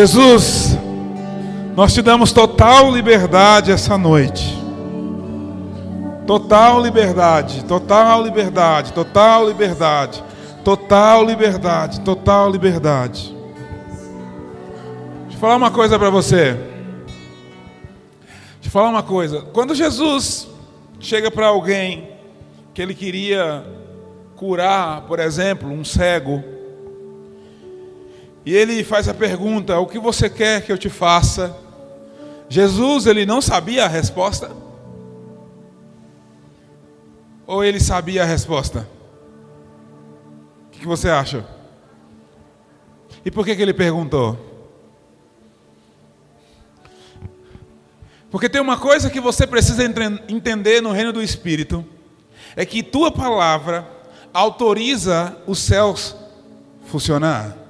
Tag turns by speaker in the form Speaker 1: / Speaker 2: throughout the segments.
Speaker 1: Jesus, nós te damos total liberdade essa noite. Total liberdade, total liberdade, total liberdade, total liberdade, total liberdade. Deixa eu falar uma coisa para você. Deixa eu falar uma coisa. Quando Jesus chega para alguém que ele queria curar, por exemplo, um cego, e ele faz a pergunta: O que você quer que eu te faça? Jesus, ele não sabia a resposta? Ou ele sabia a resposta? O que você acha? E por que, ele perguntou? Porque tem uma coisa que você precisa entender no reino do Espírito: é que tua palavra autoriza os céus funcionar.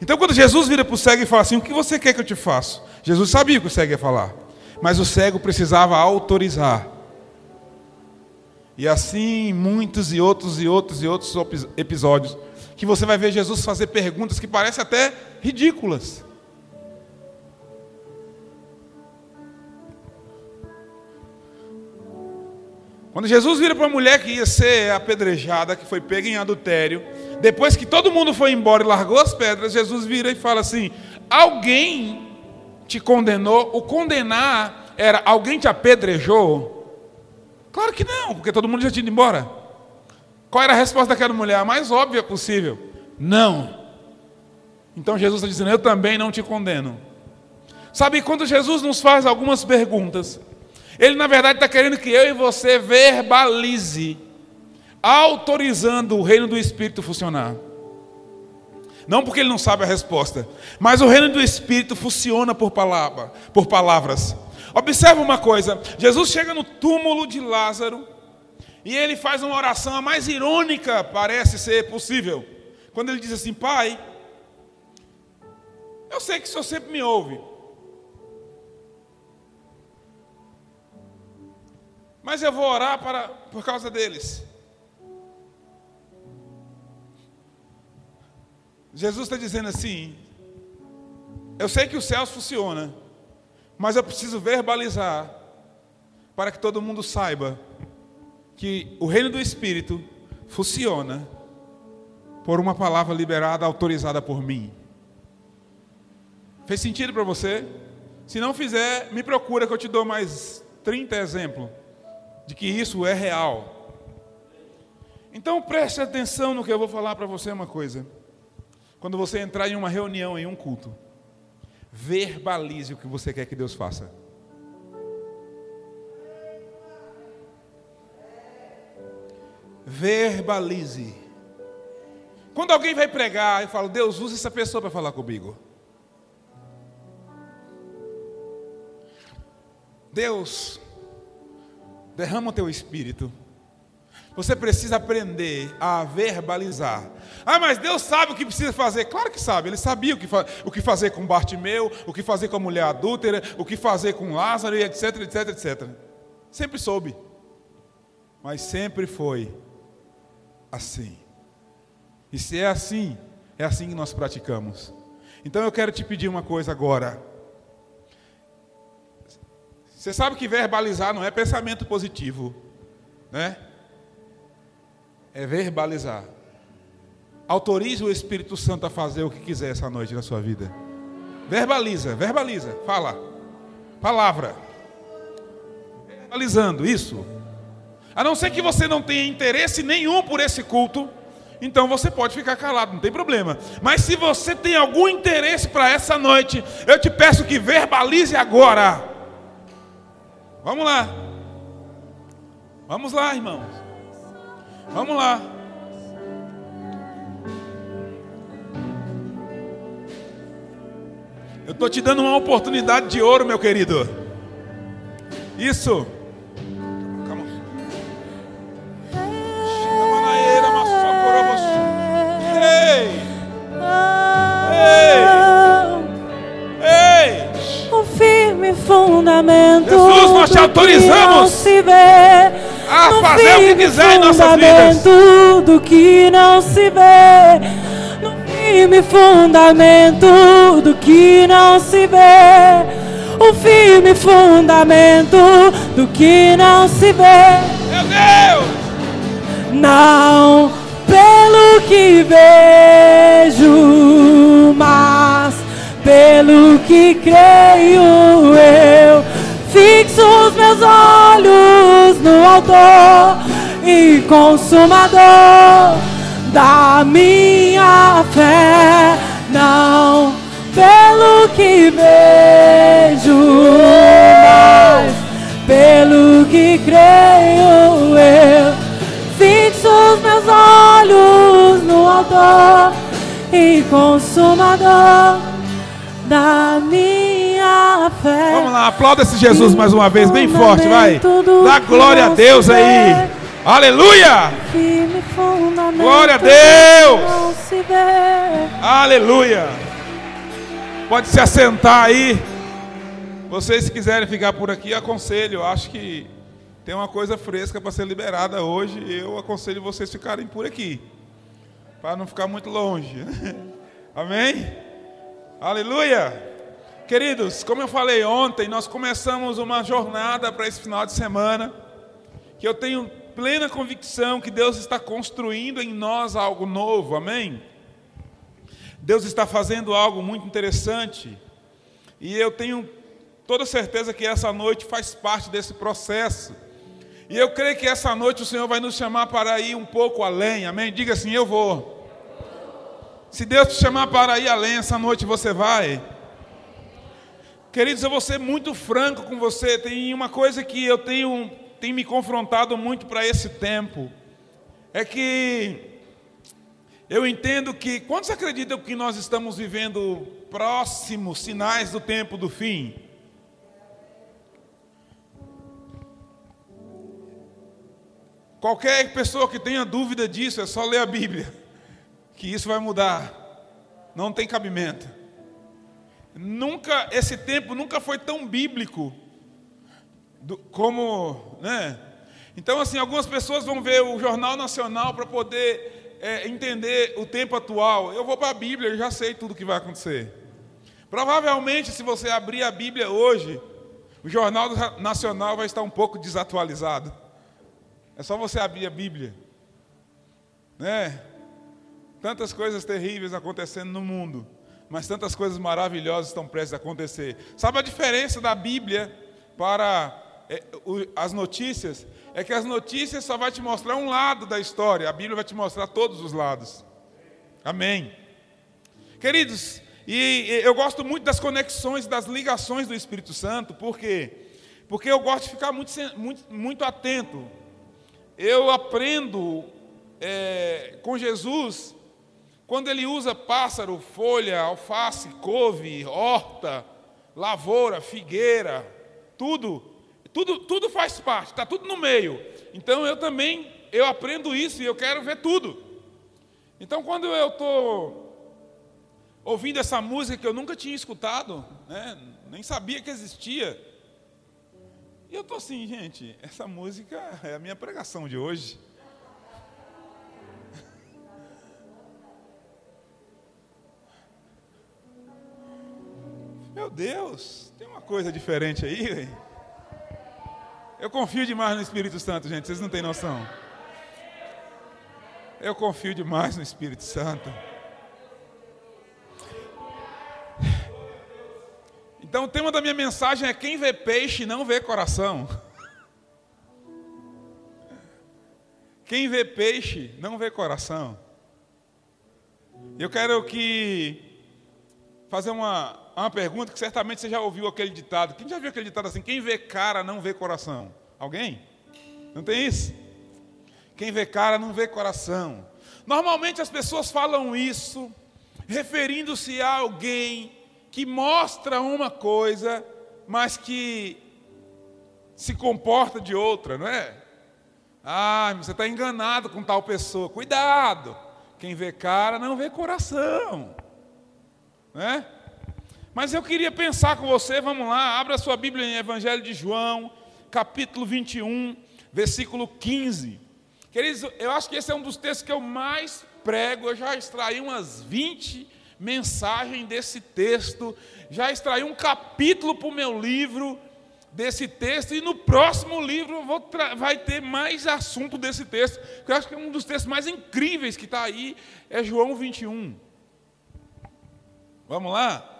Speaker 1: Então, quando Jesus vira para o cego e fala assim: O que você quer que eu te faça? Jesus sabia o que o cego ia falar, mas o cego precisava autorizar. E assim, muitos e outros e outros e outros episódios, que você vai ver Jesus fazer perguntas que parecem até ridículas. Quando Jesus vira para a mulher que ia ser apedrejada, que foi pega em adultério, depois que todo mundo foi embora e largou as pedras, Jesus vira e fala assim: Alguém te condenou? O condenar era alguém te apedrejou? Claro que não, porque todo mundo já tinha ido embora. Qual era a resposta daquela mulher? A mais óbvia possível: Não. Então Jesus está dizendo: Eu também não te condeno. Sabe, quando Jesus nos faz algumas perguntas, Ele na verdade está querendo que eu e você verbalize autorizando o reino do Espírito funcionar. Não porque ele não sabe a resposta, mas o reino do Espírito funciona por, palavra, por palavras. Observa uma coisa: Jesus chega no túmulo de Lázaro e ele faz uma oração a mais irônica, parece ser possível. Quando ele diz assim: Pai, eu sei que o Senhor sempre me ouve, mas eu vou orar para, por causa deles. Jesus está dizendo assim: eu sei que os céus funcionam, mas eu preciso verbalizar para que todo mundo saiba que o reino do Espírito funciona por uma palavra liberada, autorizada por mim. Fez sentido para você? Se não fizer, me procura que eu te dou mais 30 exemplos de que isso é real. Então preste atenção no que eu vou falar para você uma coisa. Quando você entrar em uma reunião, em um culto, verbalize o que você quer que Deus faça. Verbalize. Quando alguém vai pregar, eu falo, Deus, usa essa pessoa para falar comigo. Deus, derrama o teu espírito. Você precisa aprender a verbalizar. Ah, mas Deus sabe o que precisa fazer. Claro que sabe. Ele sabia o que, o que fazer com Bartimeu, o que fazer com a mulher adúltera, o que fazer com Lázaro, etc, etc, etc. Sempre soube. Mas sempre foi assim. E se é assim, é assim que nós praticamos. Então eu quero te pedir uma coisa agora. Você sabe que verbalizar não é pensamento positivo, né? É verbalizar. Autorize o Espírito Santo a fazer o que quiser essa noite na sua vida. Verbaliza, verbaliza, fala. Palavra. Verbalizando isso. A não ser que você não tenha interesse nenhum por esse culto, então você pode ficar calado, não tem problema. Mas se você tem algum interesse para essa noite, eu te peço que verbalize agora. Vamos lá. Vamos lá, irmãos. Vamos lá. Eu estou te dando uma oportunidade de ouro, meu querido. Isso. Calma. Ei! Ei! Ei!
Speaker 2: Um firme fundamento.
Speaker 1: Jesus, nós te autorizamos
Speaker 2: se vê.
Speaker 1: A fazer o que quiser em nossas vidas.
Speaker 2: Do que não se vê firme firme fundamento do que não se vê. O firme fundamento do que não se vê.
Speaker 1: Meu Deus!
Speaker 2: Não pelo que vejo, mas pelo que creio eu. Fixo os meus olhos no Autor e Consumador da minha fé, não pelo que vejo, mas pelo que creio eu. Fixo os meus olhos no Autor e Consumador da minha fé.
Speaker 1: Vamos lá, aplauda esse Jesus mais uma vez, bem forte, vai. Dá glória a Deus aí. Aleluia!
Speaker 2: Firme fundamento
Speaker 1: Glória a Deus! Aleluia! Pode se assentar aí. Vocês se quiserem ficar por aqui, aconselho. Acho que tem uma coisa fresca para ser liberada hoje. Eu aconselho vocês ficarem por aqui. Para não ficar muito longe. Amém? Aleluia! Queridos, como eu falei ontem, nós começamos uma jornada para esse final de semana. Que eu tenho plena convicção que Deus está construindo em nós algo novo. Amém? Deus está fazendo algo muito interessante. E eu tenho toda certeza que essa noite faz parte desse processo. E eu creio que essa noite o Senhor vai nos chamar para ir um pouco além. Amém? Diga assim: Eu vou. Se Deus te chamar para ir além, essa noite você vai. Queridos, eu vou ser muito franco com você. Tem uma coisa que eu tenho, tenho me confrontado muito para esse tempo. É que eu entendo que, quantos acreditam que nós estamos vivendo próximos sinais do tempo do fim? Qualquer pessoa que tenha dúvida disso, é só ler a Bíblia, que isso vai mudar. Não tem cabimento. Nunca, esse tempo nunca foi tão bíblico do- como, né? Então, assim, algumas pessoas vão ver o Jornal Nacional para poder é, entender o tempo atual. Eu vou para a Bíblia, eu já sei tudo o que vai acontecer. Provavelmente, se você abrir a Bíblia hoje, o Jornal Nacional vai estar um pouco desatualizado. É só você abrir a Bíblia, né? Tantas coisas terríveis acontecendo no mundo, mas tantas coisas maravilhosas estão prestes a acontecer. Sabe a diferença da Bíblia para é, as notícias? É que as notícias só vai te mostrar um lado da história, a Bíblia vai te mostrar todos os lados. Amém. Queridos, e eu gosto muito das conexões, das ligações do Espírito Santo, por quê? Porque eu gosto de ficar muito, muito, muito atento. Eu aprendo é, com Jesus quando ele usa pássaro, folha, alface, couve, horta, lavoura, figueira, tudo, tudo, tudo faz parte, está tudo no meio. Então eu também eu aprendo isso e eu quero ver tudo. Então quando eu estou ouvindo essa música que eu nunca tinha escutado, né, nem sabia que existia, e eu estou assim, gente, essa música é a minha pregação de hoje. Meu Deus, tem uma coisa diferente aí. hein? Eu confio demais no Espírito Santo, gente, vocês não têm noção. Eu confio demais no Espírito Santo. Então o tema da minha mensagem é quem vê peixe não vê coração. Quem vê peixe não vê coração. Eu quero que fazer uma, uma pergunta que certamente você já ouviu aquele ditado. Quem já viu aquele ditado assim? Quem vê cara não vê coração? Alguém? Não tem isso? Quem vê cara não vê coração. Normalmente as pessoas falam isso referindo-se a alguém que mostra uma coisa, mas que se comporta de outra, não é? Ah, você está enganado com tal pessoa. Cuidado! Quem vê cara não vê coração. Né? Mas eu queria pensar com você, vamos lá, abra sua Bíblia em Evangelho de João, capítulo 21, versículo 15. Queridos, eu acho que esse é um dos textos que eu mais prego, eu já extraí umas 20 mensagem desse texto, já extraí um capítulo para o meu livro desse texto, e no próximo livro vai ter mais assunto desse texto, que eu acho que é um dos textos mais incríveis que está aí, é João 21. Vamos lá?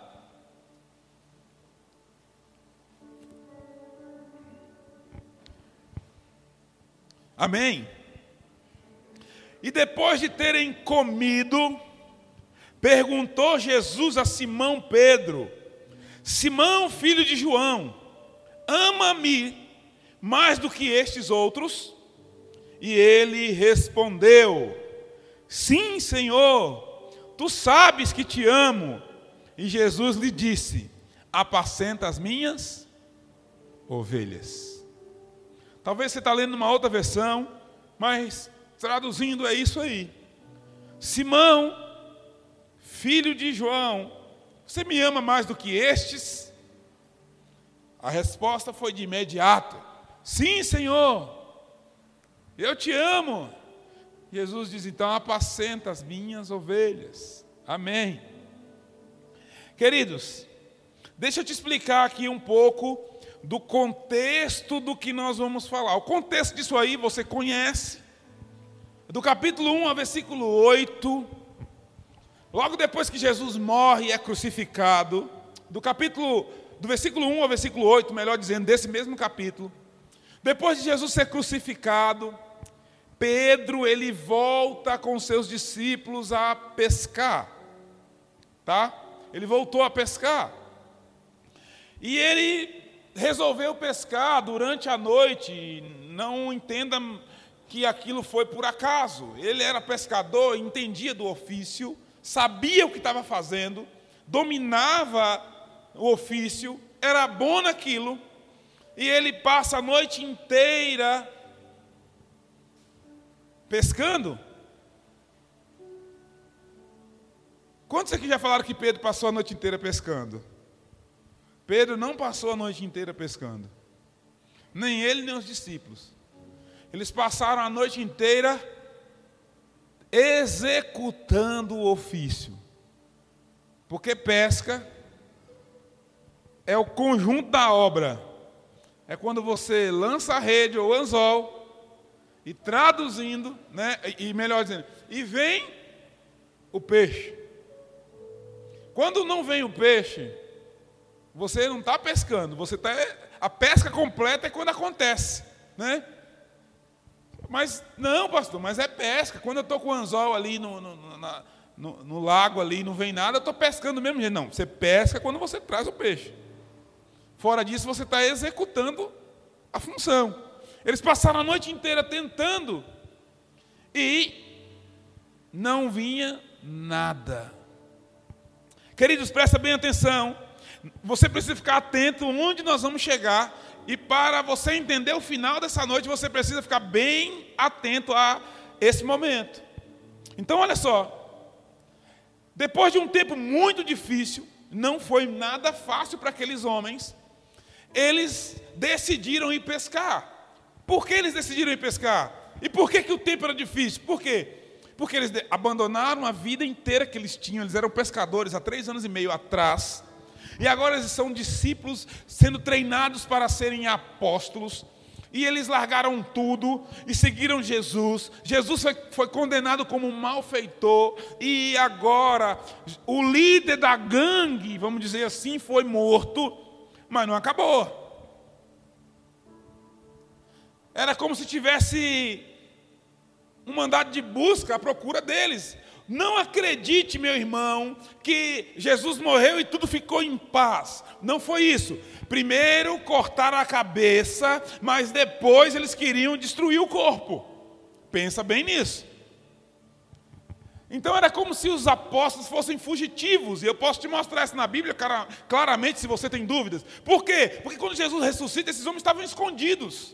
Speaker 1: Amém? E depois de terem comido, perguntou Jesus a Simão Pedro: Simão, filho de João, ama-me mais do que estes outros? E ele respondeu: Sim, Senhor, tu sabes que te amo. E Jesus lhe disse: Apacenta as minhas ovelhas. Talvez você está lendo uma outra versão, mas traduzindo é isso aí. Simão, filho de João, você me ama mais do que estes? A resposta foi de imediato: Sim, Senhor, eu te amo. Jesus diz: Então apacenta as minhas ovelhas. Amém. Queridos, deixa eu te explicar aqui um pouco do contexto do que nós vamos falar. O contexto disso aí você conhece. Do capítulo 1 ao versículo 8, logo depois que Jesus morre e é crucificado, do capítulo do versículo 1 ao versículo 8, melhor dizendo, desse mesmo capítulo, depois de Jesus ser crucificado, Pedro ele volta com seus discípulos a pescar. Tá? Ele voltou a pescar. E ele resolveu pescar durante a noite, não entenda que aquilo foi por acaso. Ele era pescador, entendia do ofício, sabia o que estava fazendo, dominava o ofício, era bom naquilo, e ele passa a noite inteira pescando. Quantos aqui já falaram que Pedro passou a noite inteira pescando? Pedro não passou a noite inteira pescando. Nem ele, nem os discípulos. Eles passaram a noite inteira executando o ofício. Porque pesca é o conjunto da obra. É quando você lança a rede ou anzol e traduzindo, né, e melhor dizendo, e vem o peixe. Quando não vem o peixe, você não está pescando, você está. A pesca completa é quando acontece, né? Mas não, pastor, mas é pesca. Quando eu estou com o anzol ali no, no, na, no, no lago ali não vem nada, eu estou pescando do mesmo jeito. Não, você pesca quando você traz o peixe. Fora disso, você está executando a função. Eles passaram a noite inteira tentando e não vinha nada. Queridos, presta bem atenção. Você precisa ficar atento onde nós vamos chegar. E para você entender o final dessa noite, você precisa ficar bem atento a esse momento. Então, olha só. Depois de um tempo muito difícil, não foi nada fácil para aqueles homens, eles decidiram ir pescar. Por que eles decidiram ir pescar? E por que, que o tempo era difícil? Por quê? Porque eles abandonaram a vida inteira que eles tinham, eles eram pescadores há três anos e meio atrás, e agora eles são discípulos sendo treinados para serem apóstolos. E eles largaram tudo e seguiram Jesus. Jesus foi, foi, condenado como um malfeitor. E agora, o líder da gangue, vamos dizer assim, foi morto. Mas não acabou. Era como se tivesse um mandado de busca à procura deles. Não acredite, meu irmão, que Jesus morreu e tudo ficou em paz. Não foi isso. Primeiro cortaram a cabeça, mas depois eles queriam destruir o corpo. Pensa bem nisso. Então era como se os apóstolos fossem fugitivos, e eu posso te mostrar isso na Bíblia claramente se você tem dúvidas. Por quê? Porque quando Jesus ressuscita, esses homens estavam escondidos.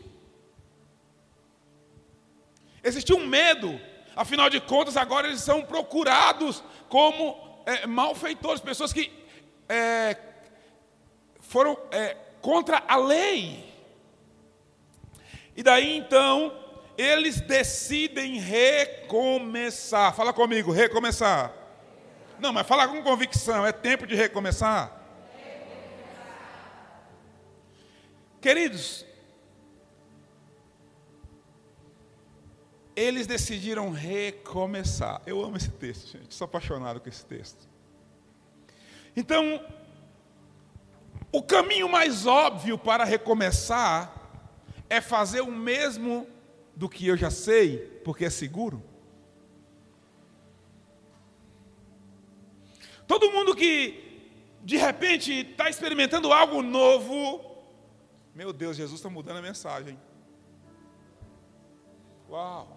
Speaker 1: Existia um medo Afinal de contas, agora eles são procurados como é, malfeitores, pessoas que é, foram é, contra a lei. E daí então, eles decidem recomeçar. Fala comigo, recomeçar. Não, mas fala com convicção, é tempo de recomeçar. Queridos, eles decidiram recomeçar. Eu amo esse texto, gente, sou apaixonado com esse texto. Então, o caminho mais óbvio para recomeçar é fazer o mesmo do que eu já sei, porque é seguro. Todo mundo que de repente está experimentando algo novo, meu Deus, Jesus está mudando a mensagem. Uau!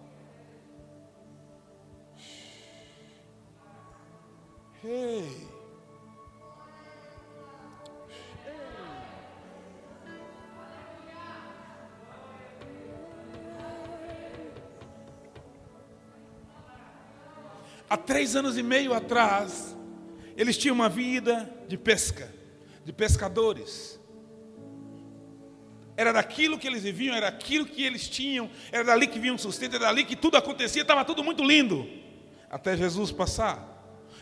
Speaker 1: Há três anos e meio atrás, eles tinham uma vida de pesca, de pescadores. Era daquilo que eles viviam, era aquilo que eles tinham, era dali que vinham sustento, era dali que tudo acontecia, estava tudo muito lindo. Até Jesus passar.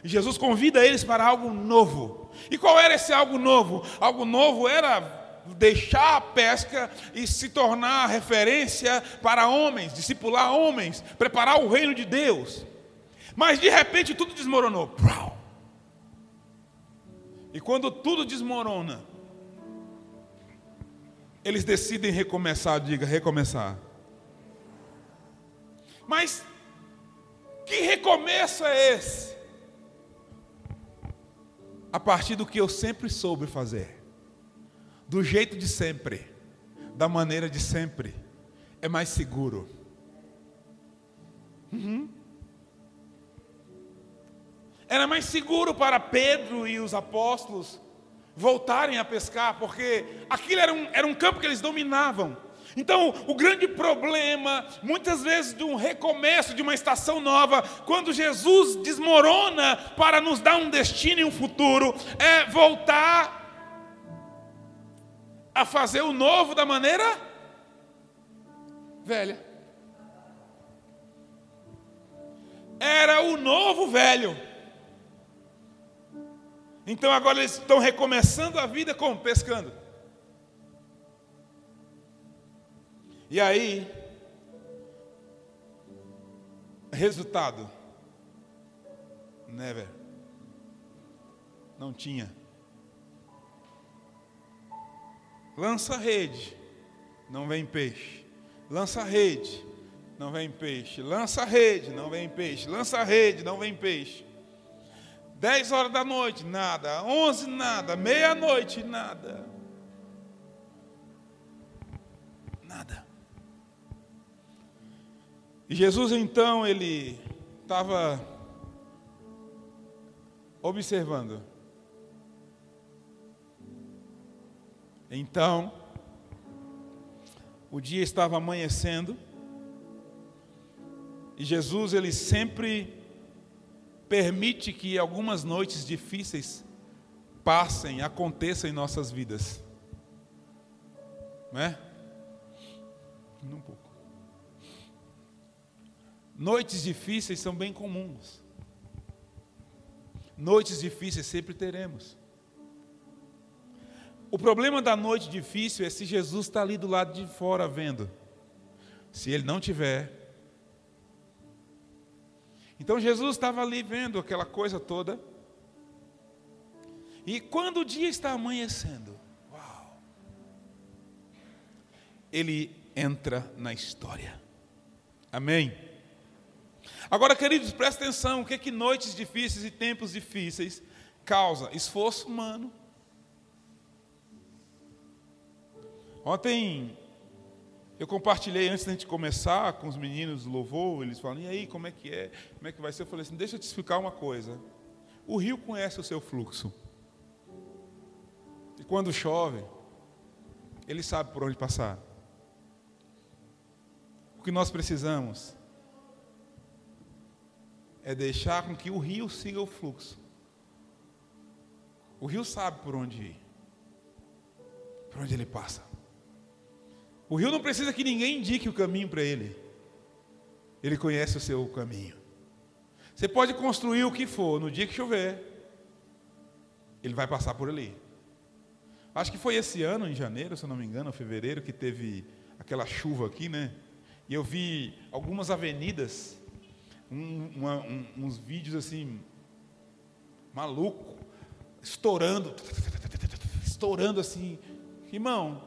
Speaker 1: Jesus convida eles para algo novo. E qual era esse algo novo? Algo novo era deixar a pesca e se tornar referência para homens, discipular homens, preparar o reino de Deus. Mas de repente tudo desmoronou. E quando tudo desmorona, eles decidem recomeçar, diga, recomeçar. Mas que recomeço é esse? A partir do que eu sempre soube fazer, do jeito de sempre, da maneira de sempre, é mais seguro. Uhum. Era mais seguro para Pedro e os apóstolos voltarem a pescar, porque aquilo era um, era um campo que eles dominavam. Então, o grande problema, muitas vezes, de um recomeço, de uma estação nova, quando Jesus desmorona para nos dar um destino e um futuro, é voltar a fazer o novo da maneira velha. Era o novo velho. Então agora eles estão recomeçando a vida como? Pescando. E aí, resultado, never, não tinha. Lança rede, não vem peixe. Lança rede, não vem peixe. Lança rede, não vem peixe. Lança rede, não vem peixe. 10 horas da noite, nada. 11, nada. Meia-noite, nada. Nada. E Jesus então, ele estava observando. Então, o dia estava amanhecendo. E Jesus, ele sempre permite que algumas noites difíceis passem, aconteçam em nossas vidas. Não é? Um pouco. Noites difíceis são bem comuns. Noites difíceis sempre teremos. O problema da noite difícil é se Jesus está ali do lado de fora vendo. Se ele não tiver, então Jesus estava ali vendo aquela coisa toda. E quando o dia está amanhecendo, uau, ele entra na história. Amém? Agora, queridos, presta atenção: o que é que noites difíceis e tempos difíceis causa? Esforço humano. Ontem eu compartilhei antes da gente começar com os meninos do louvor, eles falam, e aí, como é que é? Como é que vai ser? Eu falei assim, deixa eu te explicar uma coisa. O rio conhece o seu fluxo. E quando chove, ele sabe por onde passar. O que nós precisamos é deixar com que o rio siga o fluxo. O rio sabe por onde ir, por onde ele passa. O rio não precisa que ninguém indique o caminho para ele. Ele conhece o seu caminho. Você pode construir o que for, no dia que chover, ele vai passar por ali. Acho que foi esse ano, em janeiro, se eu não me engano, fevereiro, que teve aquela chuva aqui, né? E eu vi algumas avenidas, um, uma, um, uns vídeos assim, maluco, estourando, estourando assim. Irmão,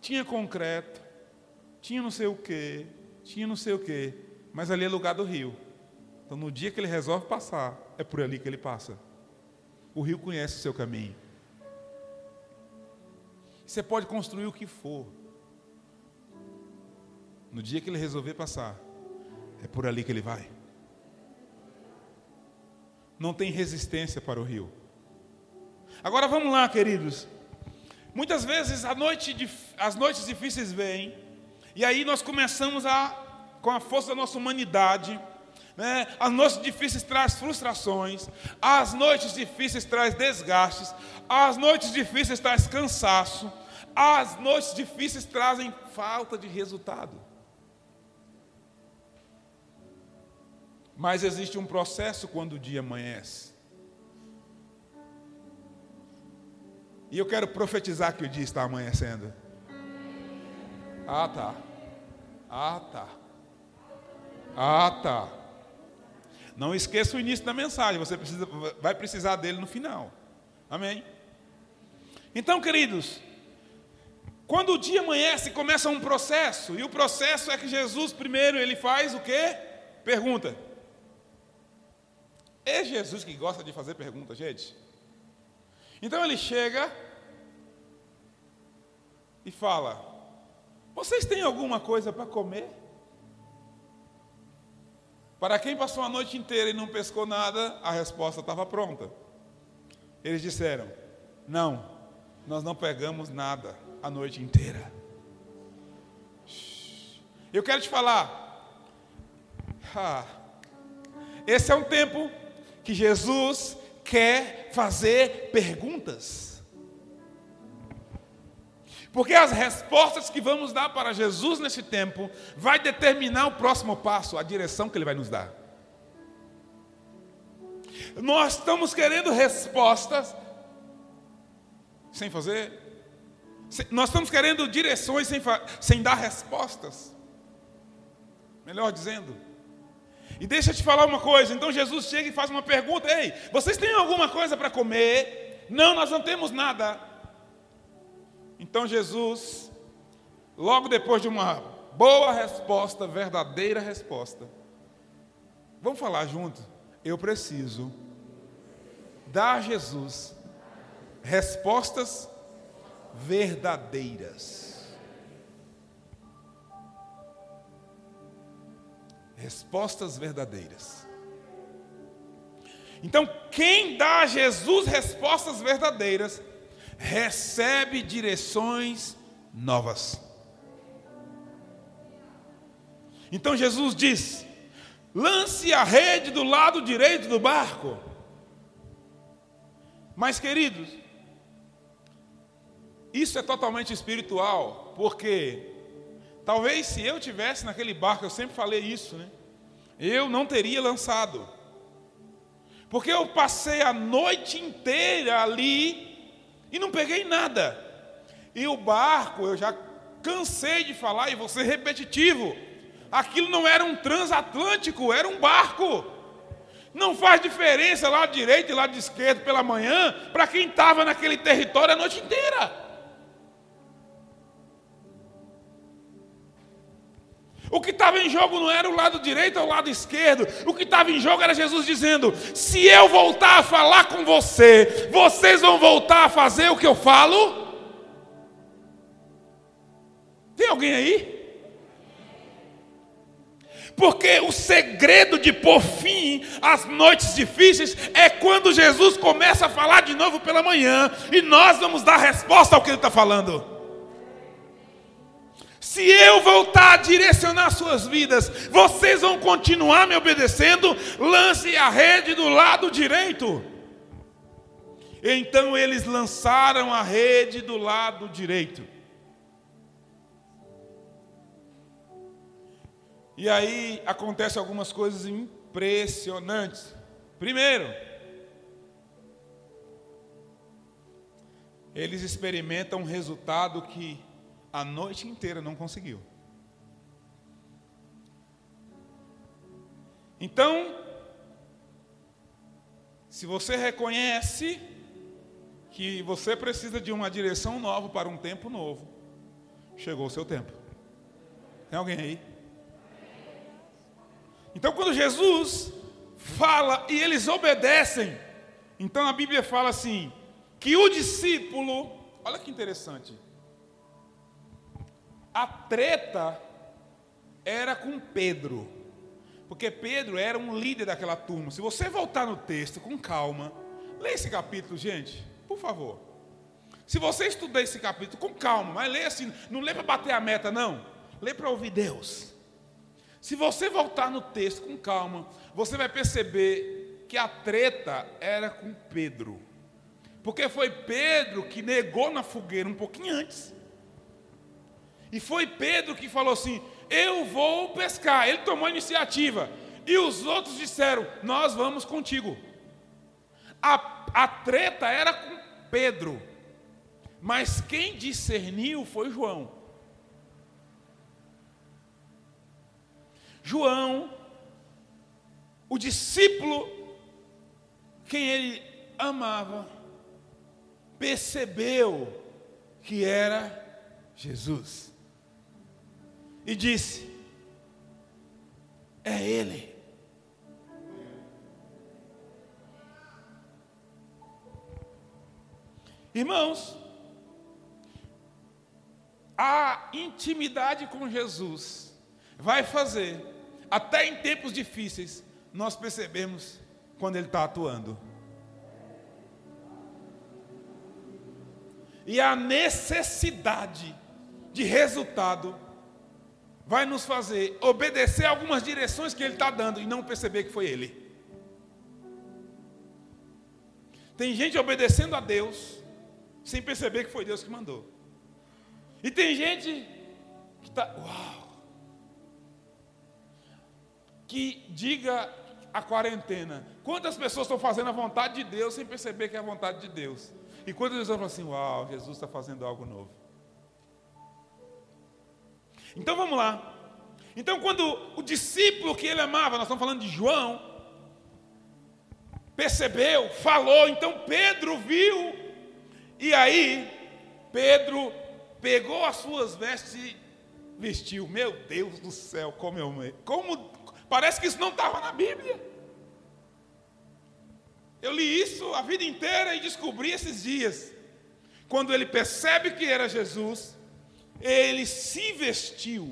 Speaker 1: tinha concreto, tinha não sei o quê, tinha não sei o quê, mas ali é lugar do rio. Então no dia que ele resolve passar, é por ali que ele passa. O rio conhece o seu caminho. Você pode construir o que for. No dia que ele resolver passar, é por ali que ele vai. Não tem resistência para o rio. Agora vamos lá, queridos. Muitas vezes noite, as noites difíceis vêm, e aí nós começamos a, com a força da nossa humanidade, né? As noites difíceis traz frustrações, as noites difíceis traz desgastes, as noites difíceis traz cansaço, as noites difíceis trazem falta de resultado. Mas existe um processo quando o dia amanhece. E eu quero profetizar que o dia está amanhecendo. Ah, tá. Ah, tá. Ah, tá. Não esqueça o início da mensagem, você precisa, vai precisar dele no final. Amém? Então, queridos, quando o dia amanhece, começa um processo, e o processo é que Jesus primeiro ele faz o quê? Pergunta. É Jesus que gosta de fazer pergunta, gente. Então ele chega e fala: Vocês têm alguma coisa para comer? Para quem passou a noite inteira e não pescou nada, a resposta estava pronta. Eles disseram: Não, nós não pegamos nada a noite inteira. Eu quero te falar, ah, esse é um tempo que Jesus quer fazer perguntas. Porque as respostas que vamos dar para Jesus nesse tempo vai determinar o próximo passo, a direção que ele vai nos dar. Nós estamos querendo respostas sem fazer. Nós estamos querendo direções sem, sem dar respostas. Melhor dizendo. E deixa eu te falar uma coisa. Então Jesus chega e faz uma pergunta: Ei, vocês têm alguma coisa para comer? Não, nós não temos nada. Então Jesus, logo depois de uma boa resposta, verdadeira resposta, vamos falar junto? Eu preciso dar a Jesus respostas verdadeiras. Respostas verdadeiras. Então, quem dá a Jesus respostas verdadeiras, recebe direções novas. Então Jesus diz: lance a rede do lado direito do barco. Mas, queridos, isso é totalmente espiritual, porque talvez se eu tivesse naquele barco, eu sempre falei isso, né? Eu não teria lançado. Porque eu passei a noite inteira ali e não peguei nada. E o barco, eu já cansei de falar e vou ser repetitivo. Aquilo não era um transatlântico, era um barco. Não faz diferença lá de direita e lá de esquerda pela manhã para quem estava naquele território a noite inteira. O que estava em jogo não era o lado direito ou o lado esquerdo. O que estava em jogo era Jesus dizendo: se eu voltar a falar com você, vocês vão voltar a fazer o que eu falo? Tem alguém aí? Porque o segredo de pôr fim às noites difíceis é quando Jesus começa a falar de novo pela manhã e nós vamos dar resposta ao que ele está falando. Se eu voltar a direcionar suas vidas, vocês vão continuar me obedecendo. Lance a rede do lado direito. Então eles lançaram a rede do lado direito. E aí acontecem algumas coisas impressionantes. Primeiro, eles experimentam um resultado que a noite inteira não conseguiu. Então, se você reconhece que você precisa de uma direção nova para um tempo novo, chegou o seu tempo. Tem alguém aí? Então, quando Jesus fala e eles obedecem, então a Bíblia fala assim: que o discípulo, olha que interessante, a treta era com Pedro, porque Pedro era um líder daquela turma. Se você voltar no texto com calma, leia esse capítulo, gente, por favor. Se você estudar esse capítulo com calma, mas lê assim, não lê para bater a meta, não, lê para ouvir Deus. Se você voltar no texto com calma, você vai perceber que a treta era com Pedro. Porque foi Pedro que negou na fogueira um pouquinho antes. E foi Pedro que falou assim: Eu vou pescar. Ele tomou a iniciativa. E os outros disseram: Nós vamos contigo. A, a treta era com Pedro. Mas quem discerniu foi João. João, o discípulo, quem ele amava, percebeu que era Jesus e disse: É Ele. Irmãos, a intimidade com Jesus vai fazer, até em tempos difíceis, nós percebemos quando Ele está atuando. E a necessidade de resultado vai nos fazer obedecer algumas direções que Ele está dando e não perceber que foi Ele. Tem gente obedecendo a Deus sem perceber que foi Deus que mandou. E tem gente que está, uau, que diga a quarentena. Quantas pessoas estão fazendo a vontade de Deus sem perceber que é a vontade de Deus? E quantas pessoas falam assim, uau, Jesus está fazendo algo novo. Então vamos lá. Então, quando o discípulo que ele amava, nós estamos falando de João, percebeu, falou, então Pedro viu, e aí Pedro pegou as suas vestes e vestiu. Meu Deus do céu, como eu. Como parece que isso não estava na Bíblia. Eu li isso a vida inteira e descobri esses dias. Quando ele percebe que era Jesus, ele se vestiu.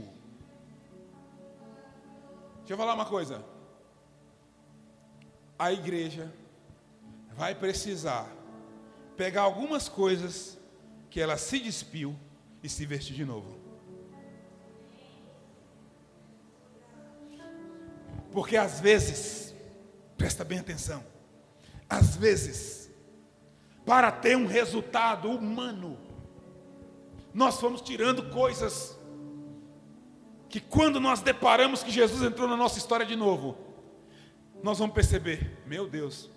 Speaker 1: Deixa eu falar uma coisa. A igreja vai precisar pegar algumas coisas que ela se despiu e se vestir de novo. Porque às vezes, presta bem atenção, às vezes, para ter um resultado humano, nós fomos tirando coisas que quando nós deparamos que Jesus entrou na nossa história de novo, nós vamos perceber, meu Deus,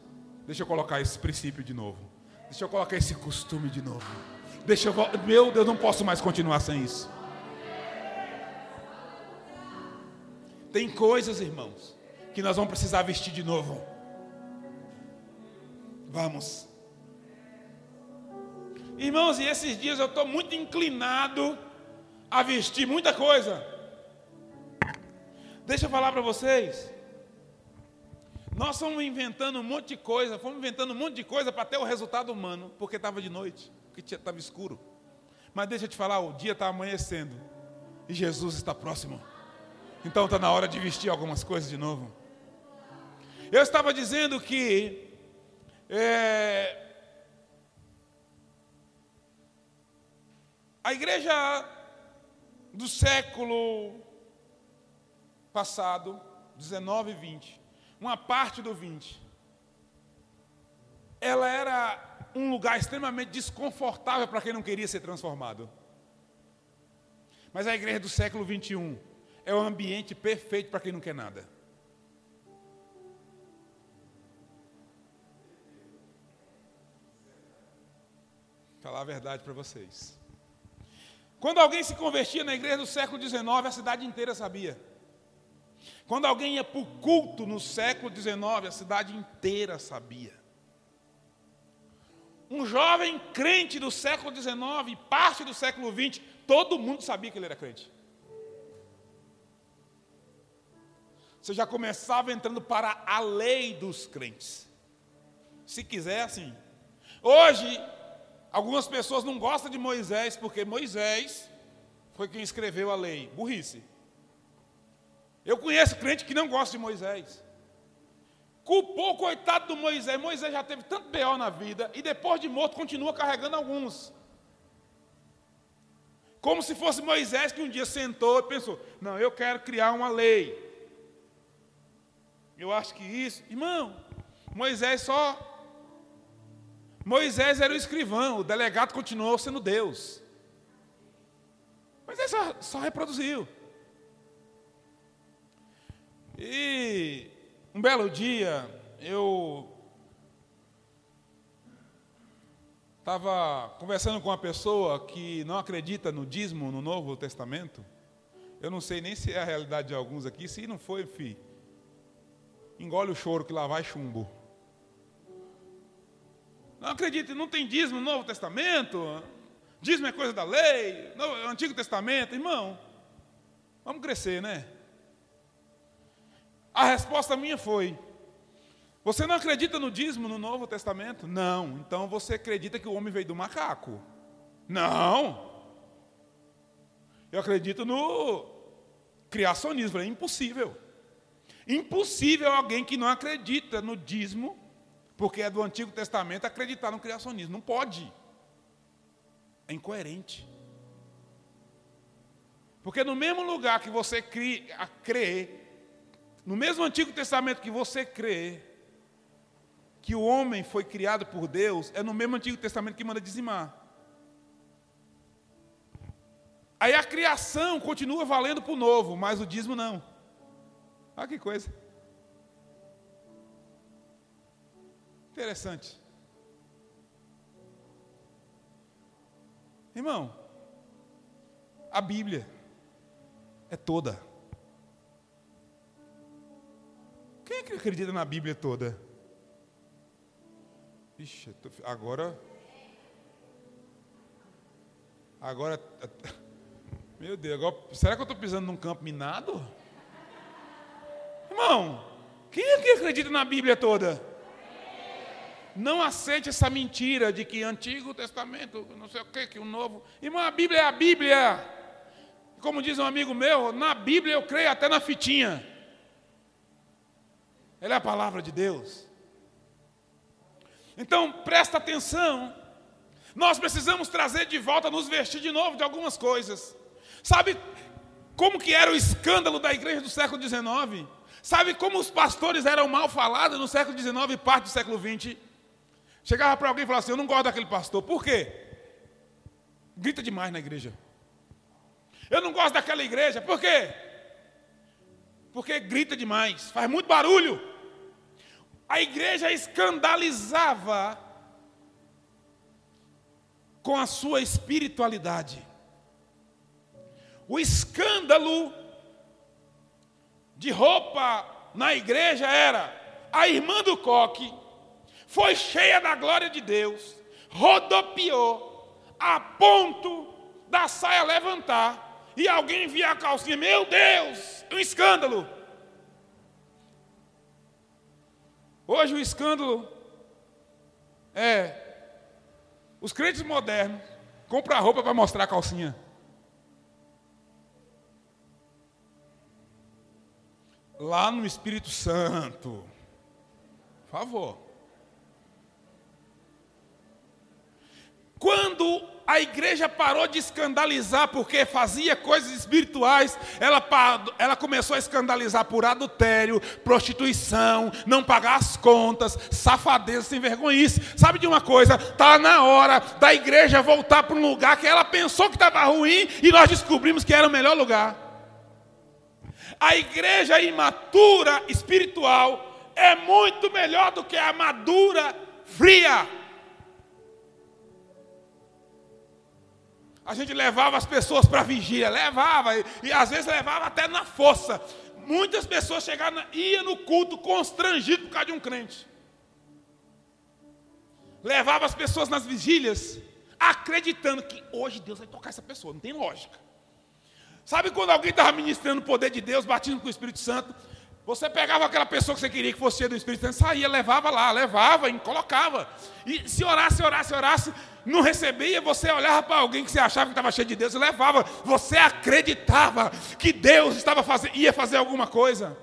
Speaker 1: deixa eu colocar esse princípio de novo. Deixa eu colocar esse costume de novo. Deixa eu, meu Deus, não posso mais continuar sem isso. Tem coisas, irmãos, que nós vamos precisar vestir de novo. Vamos. Irmãos, e esses dias eu estou muito inclinado a vestir muita coisa. Deixa eu falar para vocês. Nós fomos inventando um monte de coisa, fomos inventando um monte de coisa para ter o resultado humano, porque estava de noite, porque estava escuro. Mas deixa eu te falar, o dia está amanhecendo e Jesus está próximo. Então está na hora de vestir algumas coisas de novo. Eu estava dizendo que é, A igreja do século passado, 19 e 20, uma parte do 20, ela era um lugar extremamente desconfortável para quem não queria ser transformado. Mas a igreja do século 21 é o um ambiente perfeito para quem não quer nada. Falar a verdade para vocês. Quando alguém se convertia na igreja do século XIX, a cidade inteira sabia. Quando alguém ia para o culto no século XIX, a cidade inteira sabia. Um jovem crente do século XIX, parte do século XX, todo mundo sabia que ele era crente. Você já começava entrando para a lei dos crentes. Se quiser, assim. Hoje, algumas pessoas não gostam de Moisés, porque Moisés foi quem escreveu a lei. Burrice. Eu conheço crente que não gosta de Moisés. Culpou o coitado do Moisés. Moisés já teve tanto B.O. na vida e depois de morto continua carregando alguns. Como se fosse Moisés que um dia sentou e pensou: Não, eu quero criar uma lei. Eu acho que isso, irmão, Moisés só. Moisés era o escrivão, o delegado continuou sendo Deus. Moisés só, só reproduziu. E um belo dia, eu estava conversando com uma pessoa que não acredita no dízimo no Novo Testamento. Eu não sei nem se é a realidade de alguns aqui. Se não foi, fi, engole o choro que lá vai chumbo. Não acredita, não tem dízimo no Novo Testamento. Dízimo é coisa da lei, no Antigo Testamento, irmão. Vamos crescer, né? A resposta minha foi: Você não acredita no dízimo no Novo Testamento? Não. Então você acredita que o homem veio do macaco? Não. Eu acredito no criacionismo. É impossível. Impossível alguém que não acredita no dízimo, porque é do Antigo Testamento, acreditar no criacionismo. Não pode. É incoerente. Porque no mesmo lugar que você crê no mesmo Antigo Testamento que você crê que o homem foi criado por Deus, é no mesmo Antigo Testamento que manda dizimar. Aí a criação continua valendo para o novo, mas o dízimo não. Olha que coisa. Interessante. Irmão, a Bíblia é toda. Quem é que acredita na Bíblia toda? Ixi, agora. Agora. Meu Deus, agora, será que eu estou pisando num campo minado? Irmão, quem é que acredita na Bíblia toda? Não aceite essa mentira de que Antigo Testamento, não sei o que, que o Novo. Irmão, a Bíblia é a Bíblia. Como diz um amigo meu, na Bíblia eu creio até na fitinha. Ela é a palavra de Deus. Então, presta atenção. Nós precisamos trazer de volta, nos vestir de novo de algumas coisas. Sabe como que era o escândalo da igreja do século XIX? Sabe como os pastores eram mal falados no século XIX e parte do século XX? Chegava para alguém e falava assim: Eu não gosto daquele pastor. Por quê? Grita demais na igreja. Eu não gosto daquela igreja. Por quê? Porque grita demais, faz muito barulho a igreja escandalizava com a sua espiritualidade. O escândalo de roupa na igreja era a irmã do coque foi cheia da glória de Deus, rodopiou a ponto da saia levantar e alguém via a calcinha, meu Deus, um escândalo. Hoje o escândalo é os crentes modernos compram roupa para mostrar a calcinha. Lá no Espírito Santo. Por favor. Quando a igreja parou de escandalizar porque fazia coisas espirituais, ela, ela começou a escandalizar por adultério, prostituição, não pagar as contas, safadeza, sem vergonhice. Sabe de uma coisa? Está na hora da igreja voltar para um lugar que ela pensou que estava ruim e nós descobrimos que era o melhor lugar. A igreja imatura espiritual é muito melhor do que a madura fria. A gente levava as pessoas para vigília, levava, e, e, às vezes levava até na força. Muitas pessoas chegavam, iam no culto constrangido por causa de um crente. Levava as pessoas nas vigílias, acreditando que hoje Deus vai tocar essa pessoa, não tem lógica. Sabe quando alguém estava ministrando o poder de Deus, batendo com o Espírito Santo? Você pegava aquela pessoa que você queria que fosse cheia do Espírito Santo, saía, levava lá, levava e colocava. E se orasse, orasse, orasse, não recebia, você olhava para alguém que você achava que estava cheio de Deus e levava. Você acreditava que Deus estava fazendo, ia fazer alguma coisa.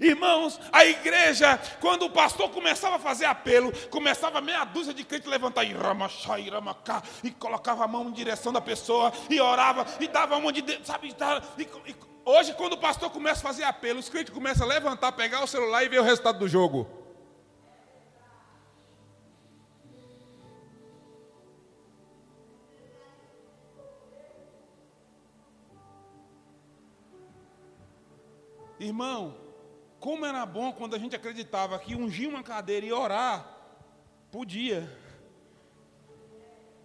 Speaker 1: Irmãos, a igreja, quando o pastor começava a fazer apelo, começava meia dúzia de crentes levantar e ramachai, ramacá, e colocava a mão em direção da pessoa, e orava, e dava a mão de Deus, sabe? E, e, hoje, quando o pastor começa a fazer apelo, os crentes começam a levantar, pegar o celular e ver o resultado do jogo. Irmão, como era bom quando a gente acreditava que ungir uma cadeira e orar podia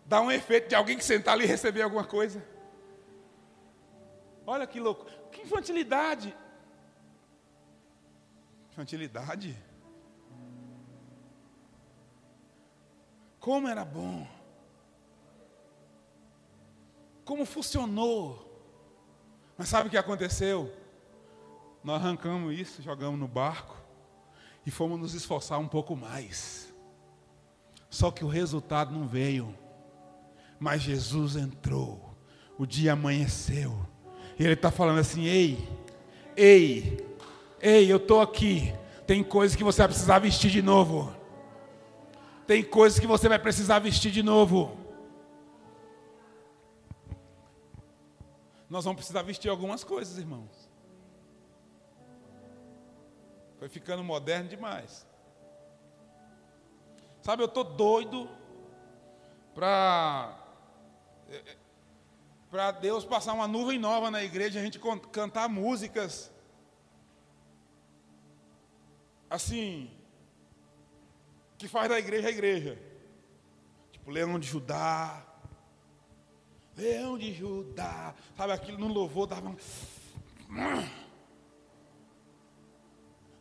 Speaker 1: dar um efeito de alguém que sentar ali e receber alguma coisa. Olha que louco. Que infantilidade. Infantilidade? Como era bom. Como funcionou. Mas sabe o que aconteceu? Nós arrancamos isso, jogamos no barco e fomos nos esforçar um pouco mais. Só que o resultado não veio. Mas Jesus entrou. O dia amanheceu. E ele está falando assim: ei, ei, ei, eu estou aqui. Tem coisas que você vai precisar vestir de novo. Tem coisas que você vai precisar vestir de novo. Nós vamos precisar vestir algumas coisas, irmãos. Foi ficando moderno demais. Sabe, eu estou doido para para Deus passar uma nuvem nova na igreja, a gente cantar músicas assim que faz da igreja a igreja. Tipo Leão de Judá. Leão de Judá. Sabe aquilo no louvor dava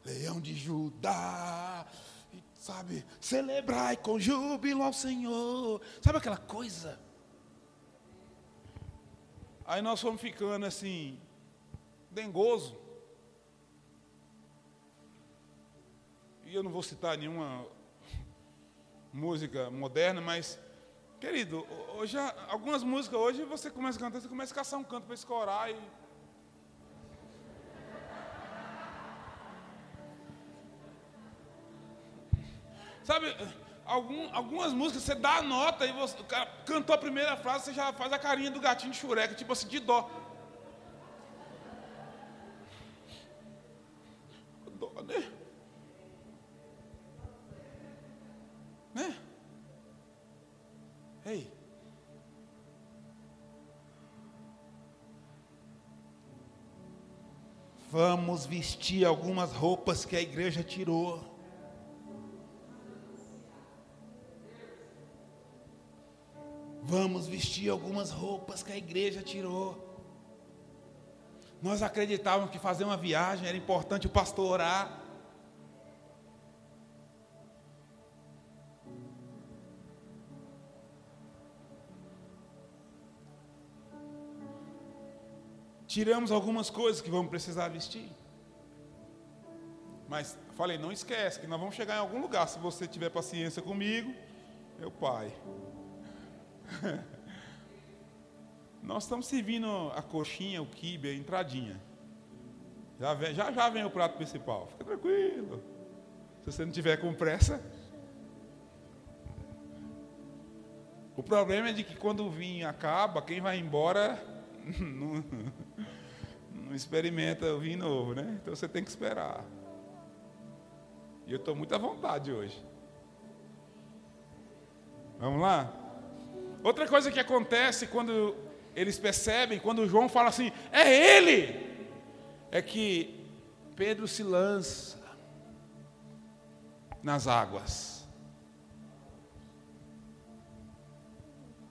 Speaker 1: leão de Judá, sabe, celebrai com júbilo ao Senhor, sabe aquela coisa? Aí nós fomos ficando assim, dengoso. E eu não vou citar nenhuma música moderna, mas, querido, hoje, algumas músicas hoje você começa a cantar, você começa a caçar um canto para escorar e Sabe, algum, algumas músicas você dá a nota e você cantou a primeira frase, você já faz a carinha do gatinho de chureca, tipo assim, de dó. Dó, né? Né? Ei. Vamos vestir algumas roupas que a igreja tirou. Vestir algumas roupas que a igreja tirou. Nós acreditávamos que fazer uma viagem era importante o pastor orar. Tiramos algumas coisas que vamos precisar vestir. Mas falei, não esquece que nós vamos chegar em algum lugar. Se você tiver paciência comigo, meu pai. Nós estamos servindo a coxinha, o quibe, a entradinha. Já, vem, já já vem o prato principal. Fica tranquilo. Se você não tiver com pressa. O problema é de que quando o vinho acaba, quem vai embora não, não experimenta o vinho novo, né? Então você tem que esperar. E eu estou muito à vontade hoje. Vamos lá? Outra coisa que acontece quando eles percebem, quando João fala assim, é ele, é que Pedro se lança nas águas.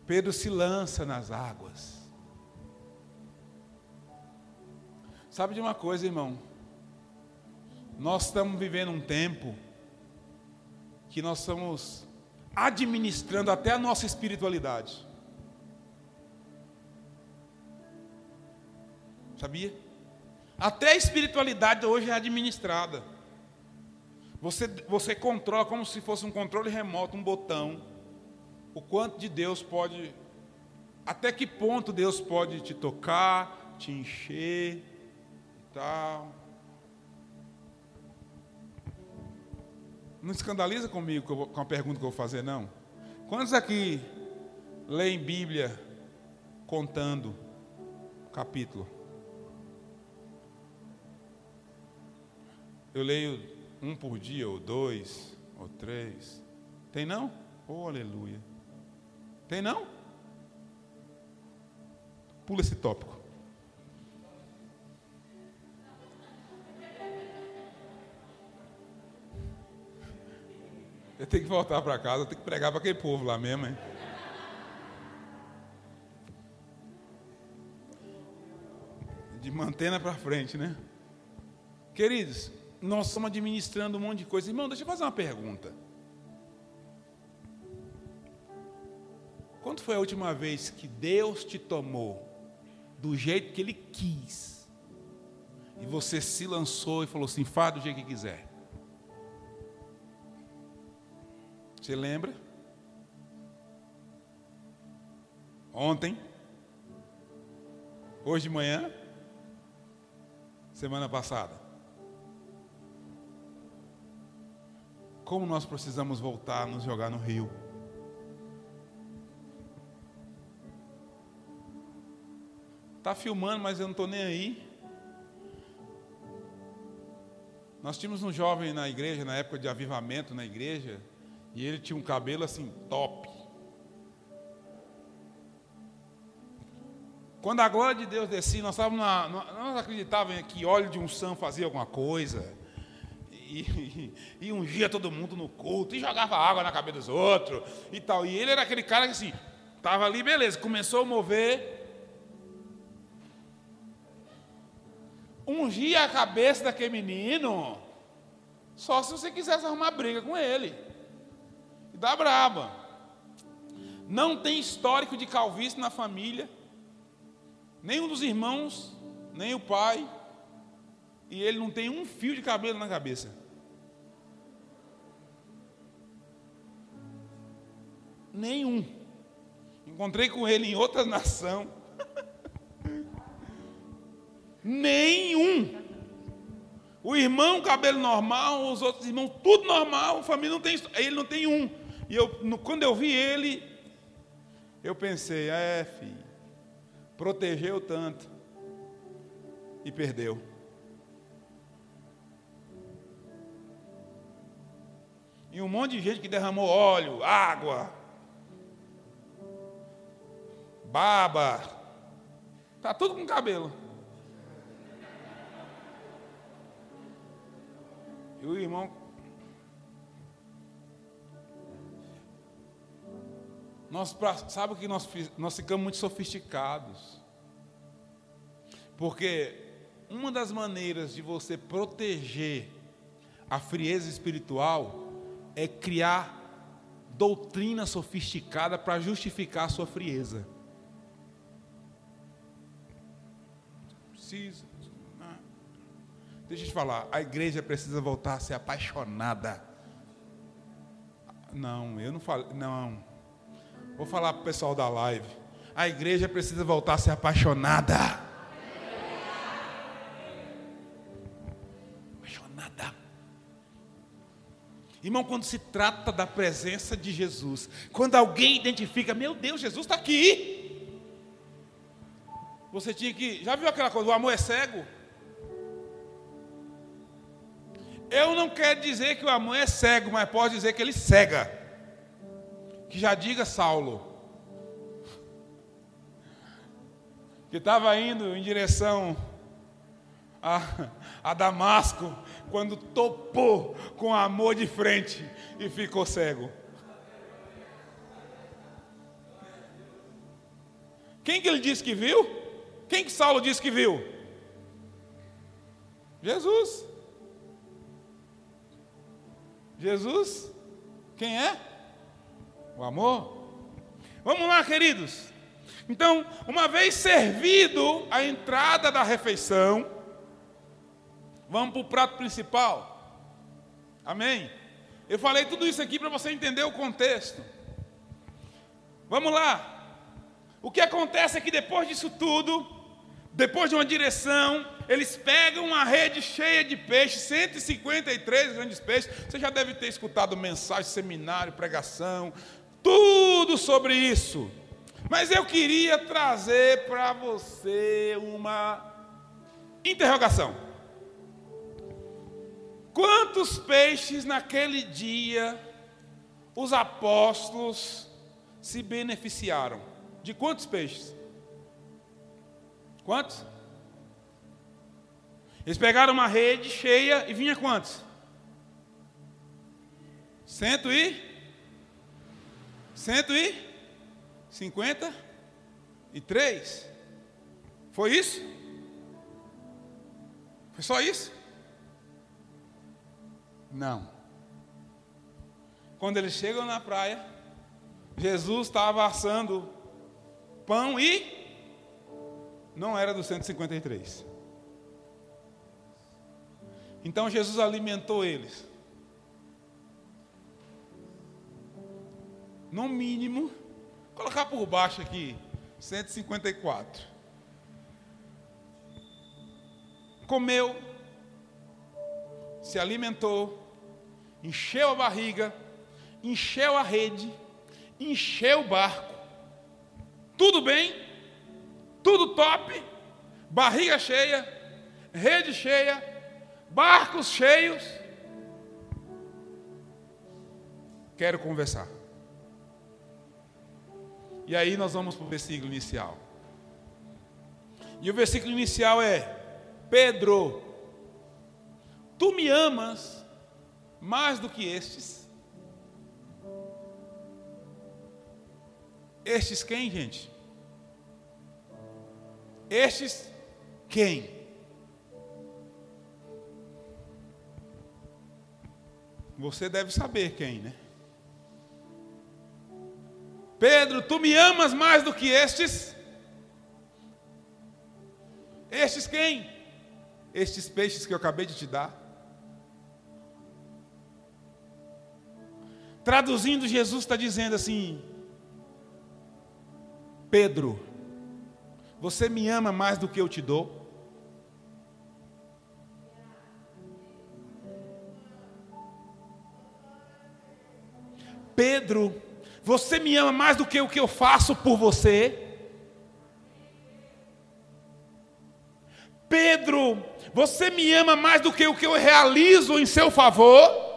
Speaker 1: Pedro se lança nas águas. Sabe de uma coisa, irmão? Nós estamos vivendo um tempo que nós estamos administrando até a nossa espiritualidade. Sabia? Até a espiritualidade hoje é administrada. Você, você controla como se fosse um controle remoto, um botão, o quanto de Deus pode, até que ponto Deus pode te tocar, te encher e tal. Não escandaliza comigo com a pergunta que eu vou fazer, não. Quantos aqui leem Bíblia contando capítulo? Eu leio um por dia, ou dois, ou três. Tem não? Oh, aleluia. Tem não? Pula esse tópico. Eu tenho que voltar para casa, eu tenho que pregar para aquele povo lá mesmo, hein? De mantena para frente, né? Queridos, nós estamos administrando um monte de coisa. Irmão, deixa eu fazer uma pergunta. Quando foi a última vez que Deus te tomou do jeito que Ele quis e você se lançou e falou assim: faz do jeito que quiser? Você lembra? Ontem? Hoje de manhã? Semana passada? Como nós precisamos voltar a nos jogar no rio? Tá filmando, mas eu não estou nem aí. Nós tínhamos um jovem na igreja, na época de avivamento na igreja, e ele tinha um cabelo assim, top. Quando a glória de Deus descia, nós, nós acreditávamos que óleo de unção fazia alguma coisa. E, e, e ungia todo mundo no culto, e jogava água na cabeça dos outros, e tal. E ele era aquele cara que assim, estava ali, beleza, começou a mover. Ungia a cabeça daquele menino, só se você quisesse arrumar briga com ele dá braba. Não tem histórico de calvície na família, nem um dos irmãos, nem o pai, e ele não tem um fio de cabelo na cabeça. Nenhum. Encontrei com ele em outra nação. Nenhum. O irmão, cabelo normal, os outros irmãos, tudo normal, a família não tem, ele não tem um. E eu, quando eu vi ele, eu pensei, é, filho, protegeu tanto e perdeu. E um monte de gente que derramou óleo, água, baba, tá tudo com cabelo. E o irmão Nós, sabe o que nós, nós ficamos muito sofisticados. Porque uma das maneiras de você proteger a frieza espiritual é criar doutrina sofisticada para justificar a sua frieza. Precisa. Deixa eu te falar, a igreja precisa voltar a ser apaixonada. Não, eu não falo, não. Vou falar para o pessoal da live. A igreja precisa voltar a ser. Apaixonada. Irmão, quando se trata da presença de Jesus, quando alguém identifica, meu Deus, Jesus está aqui. Você tinha que. Já viu aquela coisa? O amor é cego? Eu não quero dizer que o amor é cego, mas posso dizer que ele cega que já diga Saulo, que estava indo em direção a, a Damasco, quando topou com amor de frente e ficou cego. Quem que ele disse que viu? Quem que Saulo disse que viu? Jesus. Jesus, quem é? O amor. Vamos lá, queridos. Então, uma vez servido a entrada da refeição, vamos para o prato principal. Amém? Eu falei tudo isso aqui para você entender o contexto. Vamos lá. O que acontece é que depois disso tudo, depois de uma direção, eles pegam uma rede cheia de peixes, 153 grandes peixes. Você já deve ter escutado mensagem, seminário, pregação, tudo sobre isso. Mas eu queria trazer para você uma interrogação. Quantos peixes naquele dia os apóstolos se beneficiaram? De quantos peixes? Quantos? Eles pegaram uma rede cheia e vinha quantos? Cento e? Cento e? Cinquenta e três? Foi isso? Foi só isso? Não. Quando eles chegam na praia, Jesus estava assando pão e não era dos 153. Então Jesus alimentou eles. No mínimo, colocar por baixo aqui, 154. Comeu, se alimentou, encheu a barriga, encheu a rede, encheu o barco. Tudo bem, tudo top, barriga cheia, rede cheia, barcos cheios. Quero conversar. E aí nós vamos para o versículo inicial. E o versículo inicial é: Pedro, tu me amas mais do que estes? Estes quem, gente? Estes quem? Você deve saber quem, né? Pedro, tu me amas mais do que estes? Estes quem? Estes peixes que eu acabei de te dar. Traduzindo, Jesus está dizendo assim: Pedro, você me ama mais do que eu te dou? Pedro, você me ama mais do que o que eu faço por você? Pedro, você me ama mais do que o que eu realizo em seu favor?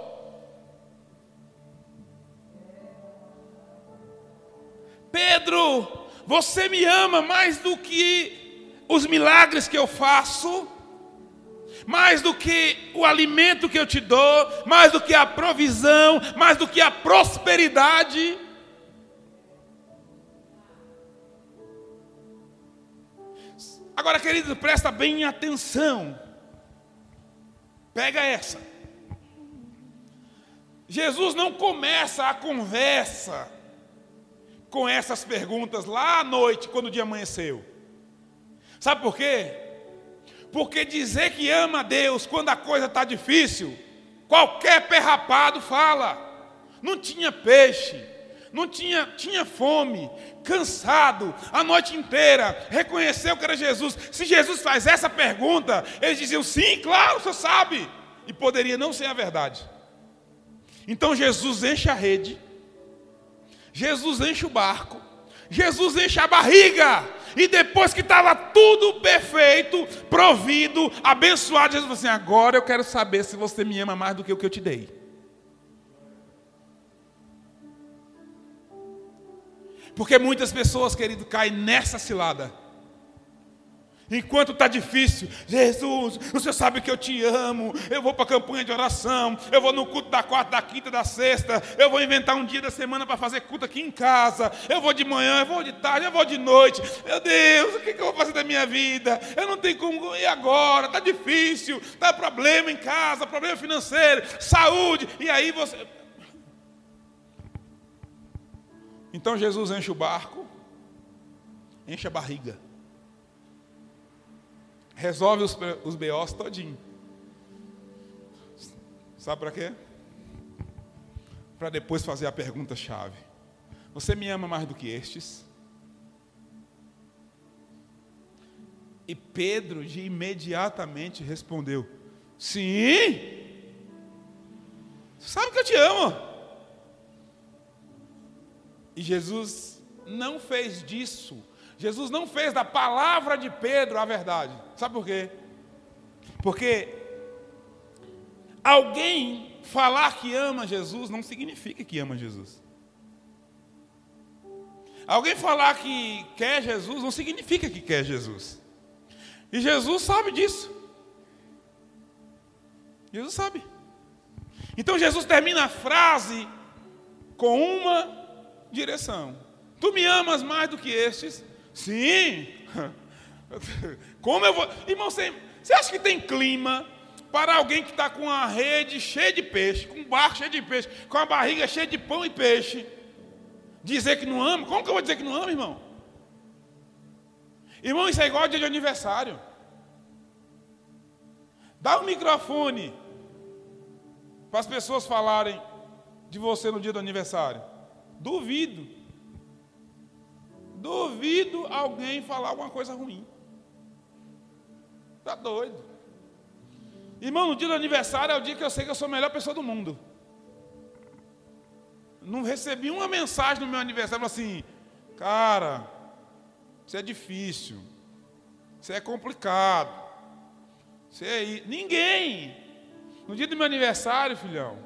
Speaker 1: Pedro, você me ama mais do que os milagres que eu faço? mais do que o alimento que eu te dou, mais do que a provisão, mais do que a prosperidade. Agora, querido, presta bem atenção. Pega essa. Jesus não começa a conversa com essas perguntas lá à noite, quando o dia amanheceu. Sabe por quê? Porque dizer que ama a Deus quando a coisa está difícil, qualquer perrapado fala. Não tinha peixe, não tinha, tinha fome, cansado, a noite inteira, reconheceu que era Jesus. Se Jesus faz essa pergunta, eles diziam: sim, claro, você sabe. E poderia não ser a verdade. Então Jesus enche a rede, Jesus enche o barco, Jesus enche a barriga, e depois que estava tudo perfeito, provido, abençoado, Jesus falou assim: agora eu quero saber se você me ama mais do que o que eu te dei. Porque muitas pessoas, querido, caem nessa cilada. Enquanto está difícil, Jesus, Senhor sabe que eu te amo. Eu vou para a campanha de oração, eu vou no culto da quarta, da quinta, da sexta. Eu vou inventar um dia da semana para fazer culto aqui em casa. Eu vou de manhã, eu vou de tarde, eu vou de noite. Meu Deus, o que, eu vou fazer da minha vida? Eu não tenho como. E agora? Está difícil, está problema em casa, problema financeiro, saúde. E aí você. Então Jesus enche o barco, enche a barriga resolve os, os BOs todinho. Sabe para quê? Para depois fazer a pergunta chave. Você me ama mais do que estes? E Pedro de imediatamente respondeu: Sim. Sabe que eu te amo. E Jesus não fez disso Jesus não fez da palavra de Pedro a verdade. Sabe por quê? Porque alguém falar que ama Jesus não significa que ama Jesus. Alguém falar que quer Jesus não significa que quer Jesus. E Jesus sabe disso. Jesus sabe. Então Jesus termina a frase com uma direção. Tu me amas mais do que estes? Sim. Como eu vou. Irmão, você, você acha que tem clima para alguém que está com a rede cheia de peixe, com um barco cheio de peixe, com a barriga cheia de pão e peixe, dizer que não ama? Como que eu vou dizer que não ama, irmão? Irmão, isso é igual dia de aniversário. Dá um microfone para as pessoas falarem de você no dia do aniversário. Duvido. Duvido alguém falar alguma coisa ruim. Está doido. Irmão, no dia do aniversário é o dia que eu sei que eu sou a melhor pessoa do mundo. Não recebi uma mensagem no meu aniversário assim, cara, isso é difícil, isso é complicado, isso é. Ninguém! No dia do meu aniversário, filhão,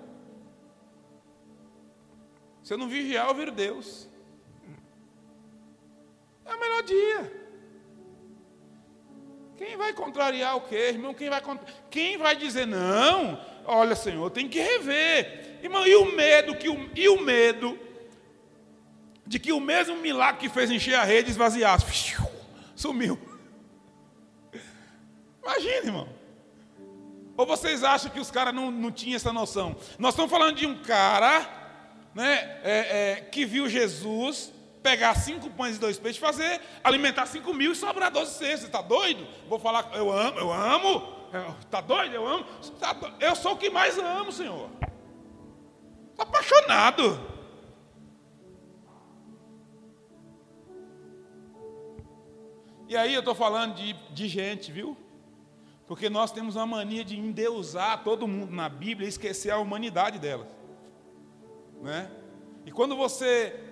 Speaker 1: se eu não vigiar, eu viro Deus. É o melhor dia. Quem vai contrariar o quê, irmão? Quem vai, quem vai dizer, não, olha, Senhor, tem que rever. Irmão, e o medo, que o, e o medo de que o mesmo milagre que fez encher a rede esvaziasse. Sumiu. Imagina, irmão. Ou vocês acham que os caras não, não tinham essa noção? Nós estamos falando de um cara né, é, é, que viu Jesus pegar cinco pães e dois peixes, fazer, alimentar cinco mil e sobrar doze cestas. Está doido? Vou falar, eu amo, eu amo. Está doido? Eu amo. Tá. Eu sou o que mais amo, Senhor. Apaixonado. E aí eu estou falando de, de gente, viu? Porque nós temos uma mania de endeusar todo mundo na Bíblia e esquecer a humanidade delas. Né? E quando você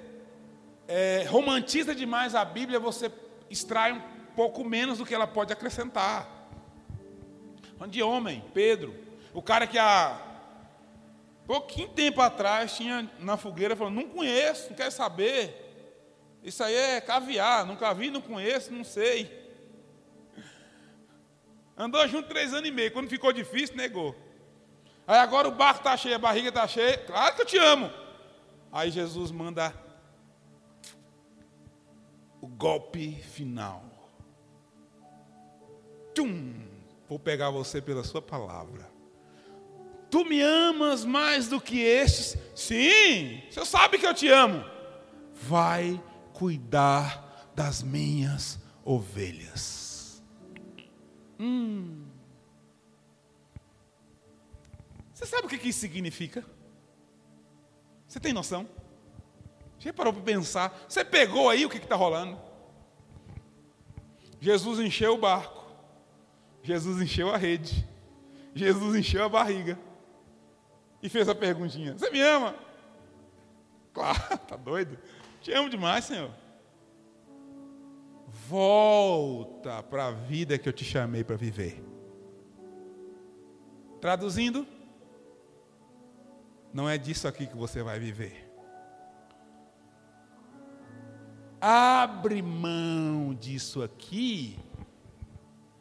Speaker 1: é, romantiza demais a Bíblia, você extrai um pouco menos do que ela pode acrescentar. De homem, Pedro, o cara que há pouquinho tempo atrás tinha na fogueira falando: Não conheço, não quero saber. Isso aí é caviar, nunca vi, não conheço, não sei. Andou junto três anos e meio, quando ficou difícil, negou. Aí agora o barco está cheio, a barriga está cheia, claro que eu te amo. Aí Jesus manda o golpe final. Tum! Vou pegar você pela sua palavra. Tu me amas mais do que estes? Sim, você sabe que eu te amo. Vai cuidar das minhas ovelhas. Hum. Você sabe o que isso significa? Você tem noção? Você parou para pensar? Você pegou aí o que está rolando? Jesus encheu o barco. Jesus encheu a rede. Jesus encheu a barriga. E fez a perguntinha: Você me ama? Claro, tá doido? Te amo demais, Senhor. Volta para a vida que eu te chamei para viver. Traduzindo, não é disso aqui que você vai viver. Abre mão disso aqui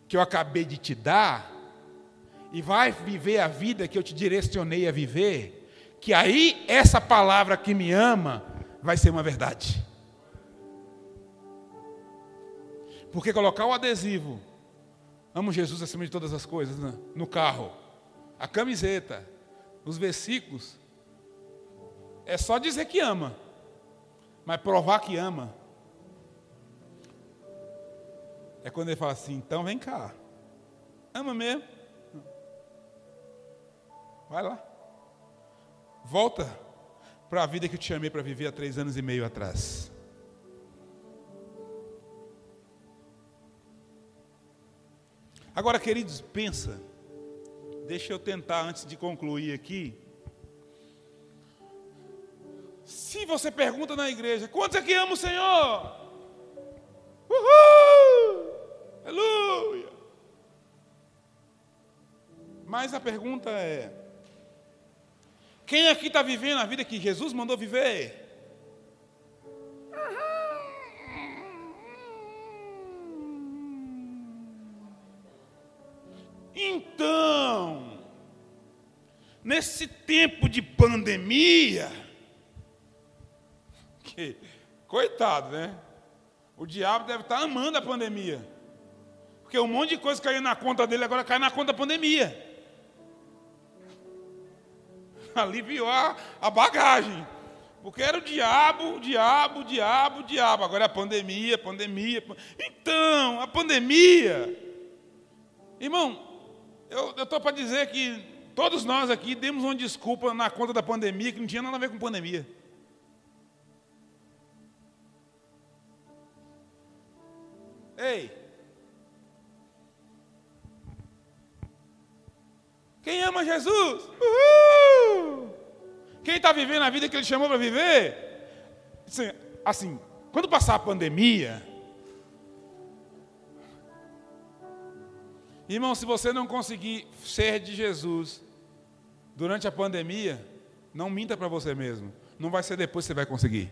Speaker 1: que eu acabei de te dar e vai viver a vida que eu te direcionei a viver, que aí essa palavra que me ama vai ser uma verdade. Porque colocar o adesivo, amo Jesus acima de todas as coisas, né? no carro, a camiseta, os versículos, é só dizer que ama, mas provar que ama. É quando ele fala assim: então vem cá, ama mesmo. Vai lá, volta para a vida que eu te chamei para viver há três anos e meio atrás. Agora, queridos, pensa. Deixa eu tentar antes de concluir aqui. Se você pergunta na igreja, quantos aqui amam o Senhor? Uhul! Aleluia! Mas a pergunta é: quem aqui está vivendo a vida que Jesus mandou viver? Então, nesse tempo de pandemia, que, coitado, né? O diabo deve estar amando a pandemia. Porque um monte de coisa caiu na conta dele, agora cai na conta da pandemia. Aliviou a, a bagagem. Porque era o diabo, o diabo, o diabo, o diabo. Agora é a pandemia, pandemia. Então, a pandemia. Irmão, eu estou para dizer que todos nós aqui demos uma desculpa na conta da pandemia que não tinha nada a ver com pandemia. Ei! Quem ama Jesus? Uhul! Quem está vivendo a vida que Ele chamou para viver? Assim, assim, quando passar a pandemia, Irmão, se você não conseguir ser de Jesus durante a pandemia, não minta para você mesmo. Não vai ser depois que você vai conseguir.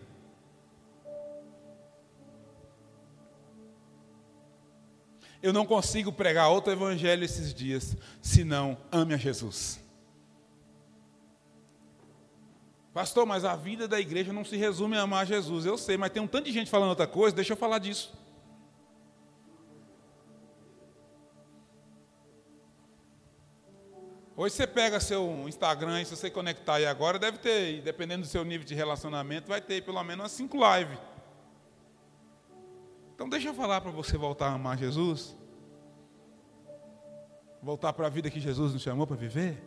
Speaker 1: Eu não consigo pregar outro evangelho esses dias, senão ame a Jesus. Pastor, mas a vida da igreja não se resume a amar Jesus. Eu sei, mas tem um tanto de gente falando outra coisa, deixa eu falar disso. Hoje você pega seu Instagram e se você conectar aí agora, deve ter, dependendo do seu nível de relacionamento, vai ter pelo menos umas cinco lives. Então deixa eu falar para você voltar a amar Jesus. Voltar para a vida que Jesus nos chamou para viver.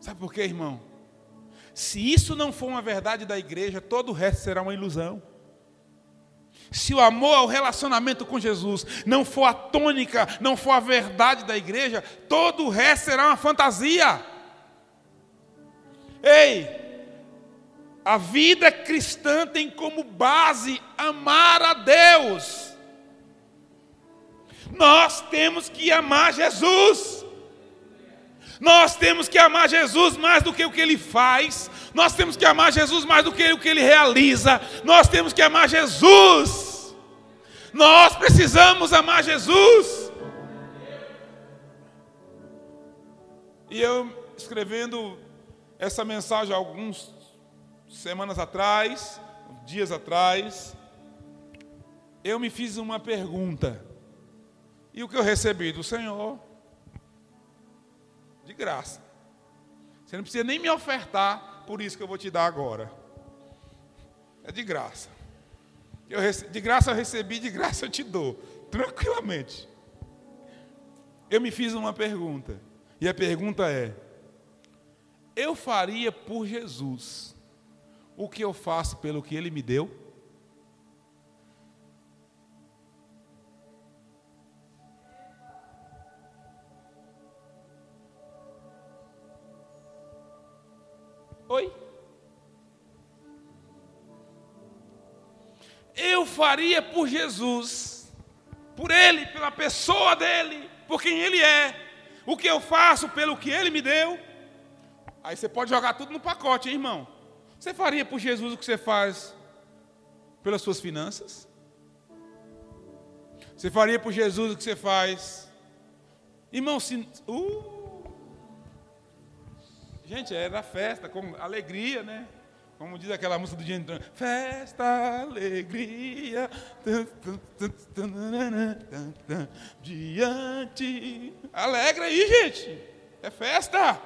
Speaker 1: Sabe por quê, irmão? Se isso não for uma verdade da igreja, todo o resto será uma ilusão. Se o amor ao relacionamento com Jesus não for a tônica, não for a verdade da igreja, todo o resto será uma fantasia. Ei, a vida cristã tem como base amar a Deus. Nós temos que amar Jesus. Nós temos que amar Jesus mais do que o que ele faz, nós temos que amar Jesus mais do que o que ele realiza, nós temos que amar Jesus. Nós precisamos amar Jesus. E eu escrevendo essa mensagem algumas semanas atrás, dias atrás, eu me fiz uma pergunta. E o que eu recebi do Senhor de graça. Você não precisa nem me ofertar por isso que eu vou te dar agora. É de graça. Eu. De graça eu recebi, de graça eu te dou. Tranquilamente. Eu me fiz uma pergunta. E a pergunta é: Eu faria por Jesus o que eu faço pelo que Ele me deu? Oi? Eu faria por Jesus, por Ele, pela pessoa dele, por quem Ele é, o que eu faço pelo que Ele me deu. Aí você pode jogar tudo no pacote, hein, irmão? Você faria por Jesus o que você faz pelas suas finanças? Você faria por Jesus o que você faz? Irmão, se. Uh, gente, era festa, com alegria, né? Como diz aquela música do entrando. Festa, alegria. Diante. Alegra aí, gente. É festa.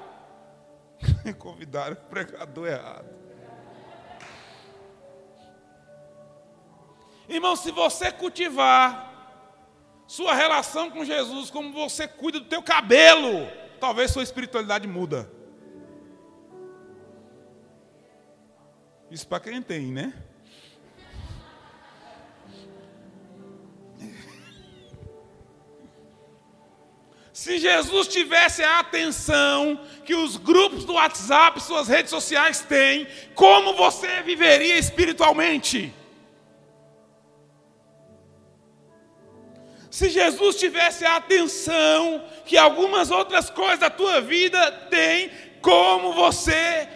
Speaker 1: Convidaram o pregador errado. Irmão, se você cultivar sua relação com Jesus como você cuida do teu cabelo, talvez sua espiritualidade muda. Isso para quem tem, né? Se Jesus tivesse a atenção que os grupos do WhatsApp, suas redes sociais têm, como você viveria espiritualmente? Se Jesus tivesse a atenção que algumas outras coisas da tua vida têm, como você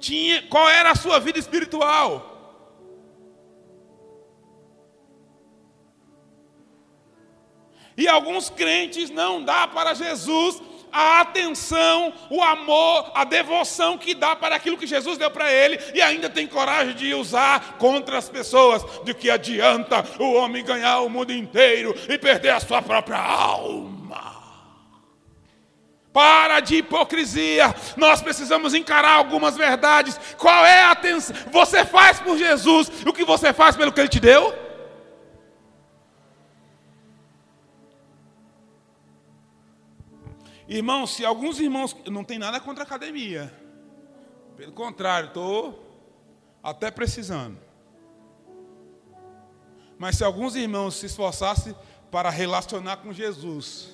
Speaker 1: tinha, qual era a sua vida espiritual? E alguns crentes não dá para Jesus a atenção, o amor, a devoção que dá para aquilo que Jesus deu para ele e ainda tem coragem de usar contra as pessoas. De que adianta o homem ganhar o mundo inteiro e perder a sua própria alma? Para de hipocrisia. Nós precisamos encarar algumas verdades. Qual é a atenção? Você faz por Jesus o que você faz pelo que ele te deu? Irmãos, se alguns irmãos. Não tem nada contra a academia. Pelo contrário, estou até precisando. Mas se alguns irmãos se esforçassem para relacionar com Jesus,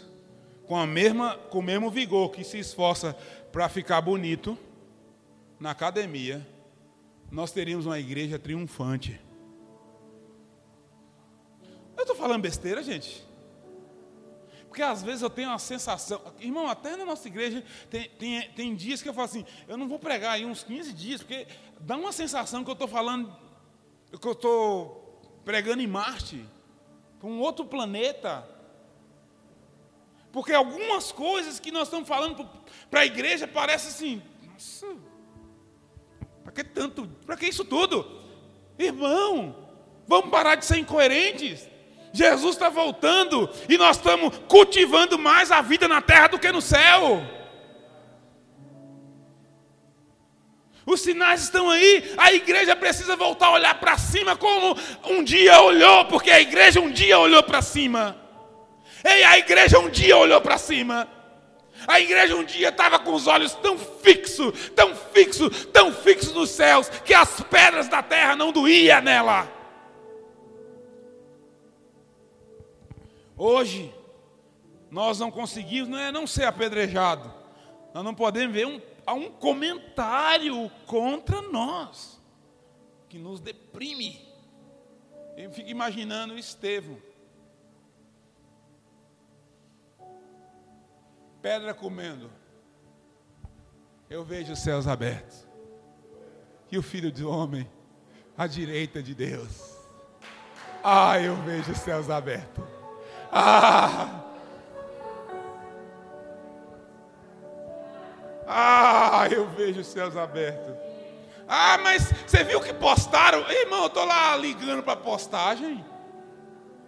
Speaker 1: com, a mesma, com o mesmo vigor que se esforça para ficar bonito na academia, nós teríamos uma igreja triunfante. Eu estou falando besteira, gente? Porque às vezes eu tenho uma sensação, irmão, até na nossa igreja tem, tem, tem dias que eu falo assim, eu não vou pregar aí uns 15 dias, porque dá uma sensação que eu estou falando, que eu estou pregando em Marte, para um outro planeta. Porque algumas coisas que nós estamos falando para a igreja parece assim, nossa, para que tanto, para que isso tudo? Irmão, vamos parar de ser incoerentes. Jesus está voltando e nós estamos cultivando mais a vida na terra do que no céu. Os sinais estão aí, a igreja precisa voltar a olhar para cima como um dia olhou, porque a igreja um dia olhou para cima. Ei, a igreja um dia olhou para cima. A igreja um dia estava com os olhos tão fixos, tão fixos, tão fixos nos céus, que as pedras da terra não doíam nela. Hoje, nós não conseguimos, não é não ser apedrejado, nós não podemos ver um, um comentário contra nós, que nos deprime. Eu fico imaginando o Estevão, pedra comendo, eu vejo os céus abertos, e o filho do homem à direita de Deus. Ah, eu vejo os céus abertos. Ah! Ah, eu vejo os céus abertos. Ah, mas você viu que postaram? Irmão, eu estou lá ligando para a postagem.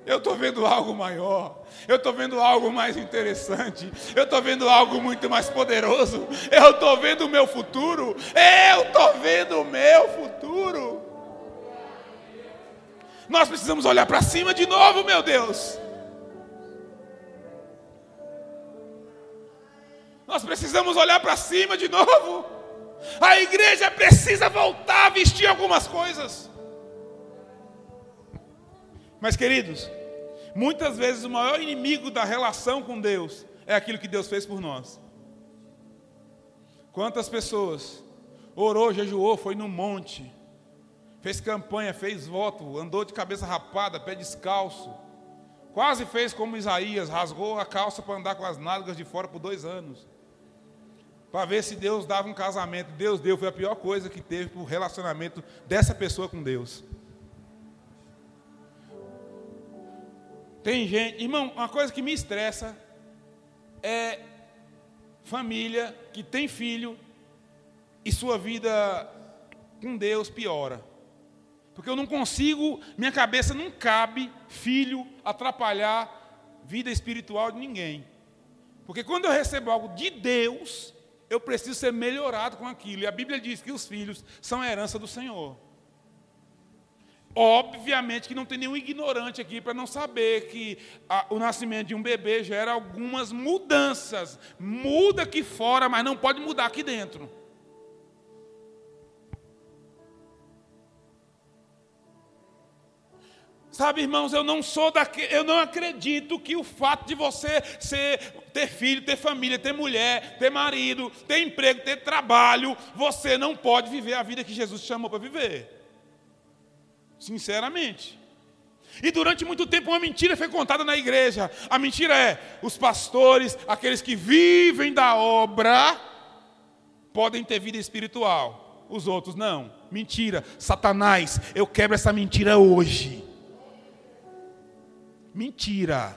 Speaker 1: Eu estou vendo algo maior. Eu estou vendo algo mais interessante. Eu estou vendo algo muito mais poderoso. Eu estou vendo o meu futuro. Eu estou vendo o meu futuro. Nós precisamos olhar para cima de novo, meu Deus. Nós precisamos olhar para cima de novo. A igreja precisa voltar a vestir algumas coisas. Mas, queridos, muitas vezes o maior inimigo da relação com Deus é aquilo que Deus fez por nós. Quantas pessoas orou, jejuou, foi no monte, fez campanha, fez voto, andou de cabeça rapada, pé descalço, quase fez como Isaías, rasgou a calça para andar com as nádegas de fora por dois anos para ver se Deus dava um casamento. Deus deu, foi a pior coisa que teve para o relacionamento dessa pessoa com Deus. Tem gente, irmão, uma coisa que me estressa é família que tem filho e sua vida com Deus piora. Porque eu não consigo, minha cabeça não cabe filho atrapalhar vida espiritual de ninguém. Porque quando eu recebo algo de Deus, eu preciso ser melhorado com aquilo. E a Bíblia diz que os filhos são herança do Senhor. Obviamente que não tem nenhum ignorante aqui para não saber que a, o nascimento de um bebê gera algumas mudanças. Muda aqui fora, mas não pode mudar aqui dentro. Sabe, irmãos, eu não sou daquele, eu não acredito que o fato de você ser, ter filho, ter família, ter mulher, ter marido, ter emprego, ter trabalho, você não pode viver a vida que Jesus chamou para viver. Sinceramente. E durante muito tempo uma mentira foi contada na igreja. A mentira é: os pastores, aqueles que vivem da obra, podem ter vida espiritual. Os outros não. Mentira. Satanás, eu quebro essa mentira hoje. Mentira.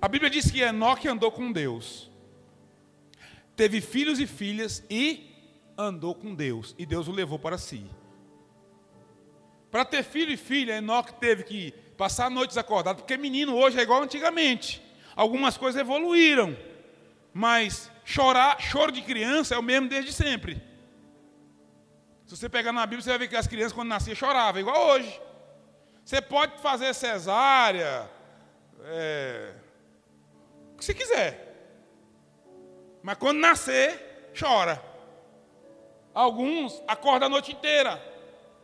Speaker 1: A Bíblia diz que Enoque andou com Deus. Teve filhos e filhas e andou com Deus. E Deus o levou para si. Para ter filho e filha, Enoque teve que passar noites acordado, porque menino hoje é igual antigamente. Algumas coisas evoluíram, mas chorar, choro de criança é o mesmo desde sempre. Se você pegar na Bíblia, você vai ver que as crianças, quando nasciam, choravam, igual hoje. Você pode fazer cesárea, é, o que você quiser. Mas quando nascer, chora. Alguns acordam a noite inteira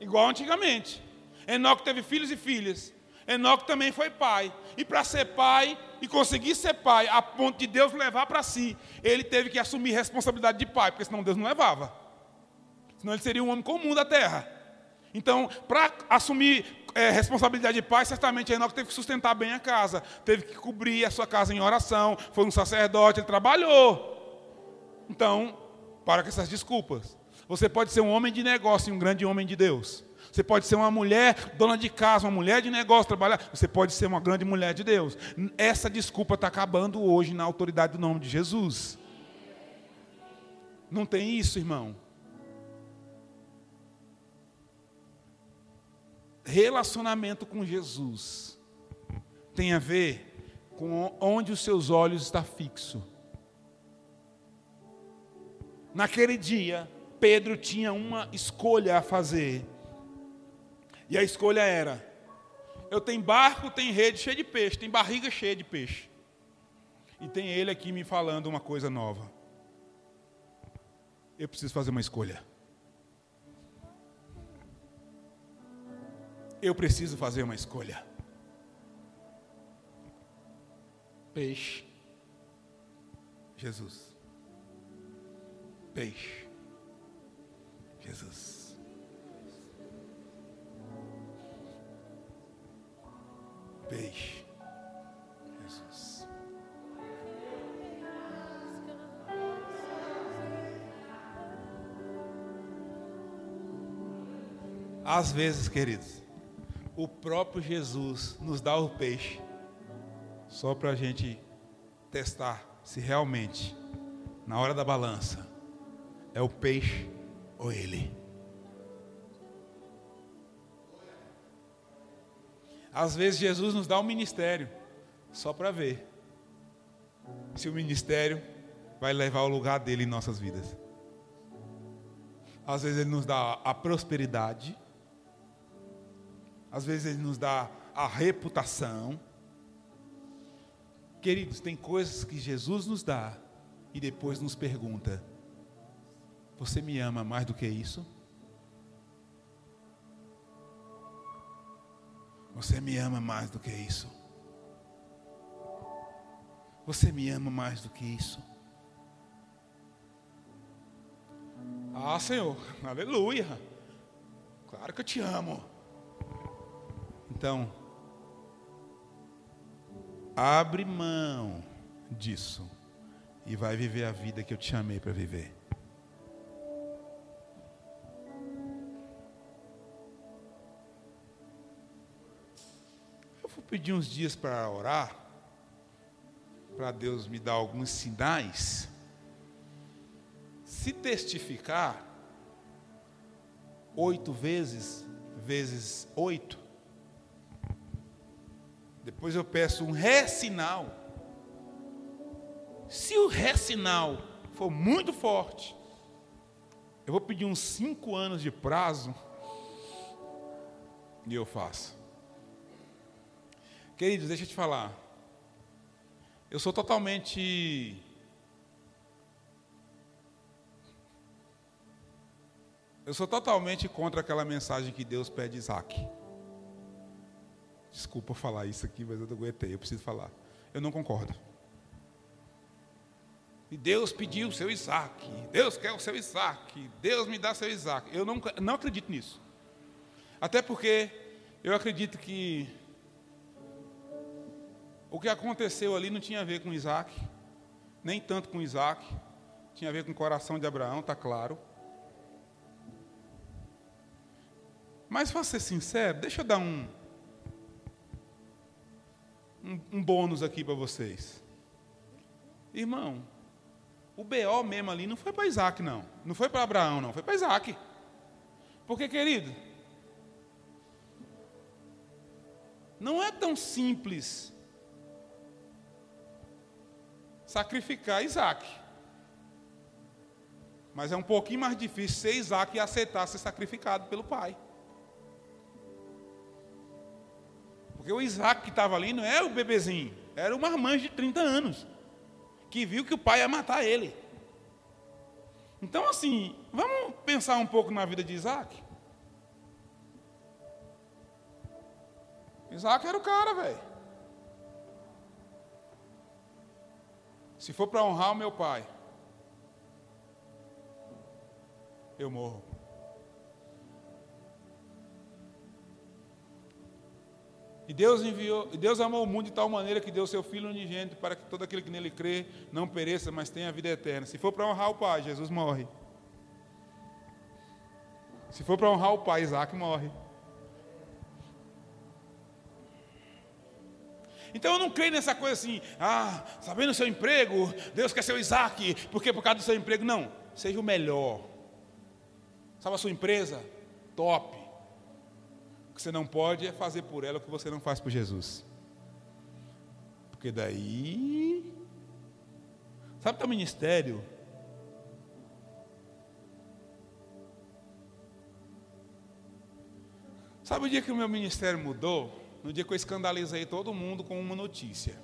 Speaker 1: igual antigamente. Enoque teve filhos e filhas. Enoque também foi pai. E para ser pai e conseguir ser pai, a ponto de Deus levar para si, ele teve que assumir responsabilidade de pai, porque senão Deus não levava. Senão ele seria um homem comum da terra. Então, para assumir é, responsabilidade de pai, certamente Enoque teve que sustentar bem a casa, teve que cobrir a sua casa em oração, foi um sacerdote, ele trabalhou. Então, para com essas desculpas. Você pode ser um homem de negócio e um grande homem de Deus. Você pode ser uma mulher dona de casa, uma mulher de negócio, trabalhar. Você pode ser uma grande mulher de Deus. Essa desculpa está acabando hoje na autoridade do nome de Jesus. Não tem isso, irmão. Relacionamento com Jesus tem a ver com onde os seus olhos estão fixos. Naquele dia, Pedro tinha uma escolha a fazer. E a escolha era: eu tenho barco, tenho rede cheia de peixe, tem barriga cheia de peixe. E tem ele aqui me falando uma coisa nova. Eu preciso fazer uma escolha. Eu preciso fazer uma escolha. Peixe. Jesus. Peixe. Jesus. Peixe. Jesus. Às vezes, queridos, o próprio Jesus nos dá o peixe só para a gente testar se realmente, na hora da balança, é o peixe ou Ele? Às vezes Jesus nos dá um ministério só para ver se o ministério vai levar ao lugar dele em nossas vidas. Às vezes ele nos dá a prosperidade, às vezes ele nos dá a reputação. Queridos, tem coisas que Jesus nos dá e depois nos pergunta: você me ama mais do que isso? Você me ama mais do que isso? Você me ama mais do que isso? Ah, Senhor, aleluia. Claro que eu te amo. Então, abre mão disso e vai viver a vida que eu te chamei para viver. pedir uns dias para orar, para Deus me dar alguns sinais. Se testificar oito vezes, vezes oito, depois eu peço um ré-sinal. Se o ré-sinal for muito forte, eu vou pedir uns cinco anos de prazo e eu faço. Queridos, deixa eu te falar. Eu sou totalmente. Eu sou totalmente contra aquela mensagem que Deus pede Isaac. Desculpa falar isso aqui, mas eu não aguentei, eu preciso falar. Eu não concordo. E Deus pediu o seu Isaac. Deus quer o seu Isaac. Deus me dá seu Isaac. Eu não, não acredito nisso. Até porque eu acredito que o que aconteceu ali não tinha a ver com Isaac, nem tanto com Isaac, tinha a ver com o coração de Abraão, está claro. Mas para ser sincero, deixa eu dar um, um, um bônus aqui para vocês. Irmão, o BO mesmo ali não foi para Isaac, não. Não foi para Abraão, não. Foi para Isaac. Porque, querido, não é tão simples sacrificar Isaac. Mas é um pouquinho mais difícil ser Isaac e aceitar ser sacrificado pelo pai. Porque o Isaac que estava ali não era o bebezinho, era uma irmã de 30 anos, que viu que o pai ia matar ele. Então, assim, vamos pensar um pouco na vida de Isaac. Isaac era o cara, velho. Se for para honrar o meu pai, eu morro. E Deus enviou, e Deus amou o mundo de tal maneira que deu seu filho unigênito para que todo aquele que nele crê não pereça, mas tenha a vida eterna. Se for para honrar o pai, Jesus morre. Se for para honrar o pai, Isaac morre. Então eu não creio nessa coisa assim, ah, sabendo o seu emprego, Deus quer ser o Isaac, porque por causa do seu emprego. Não, seja o melhor. Sabe a sua empresa? Top. O que você não pode é fazer por ela o que você não faz por Jesus. Porque daí. Sabe teu ministério? Sabe o dia que o meu ministério mudou? No dia que eu escandalizei todo mundo com uma notícia.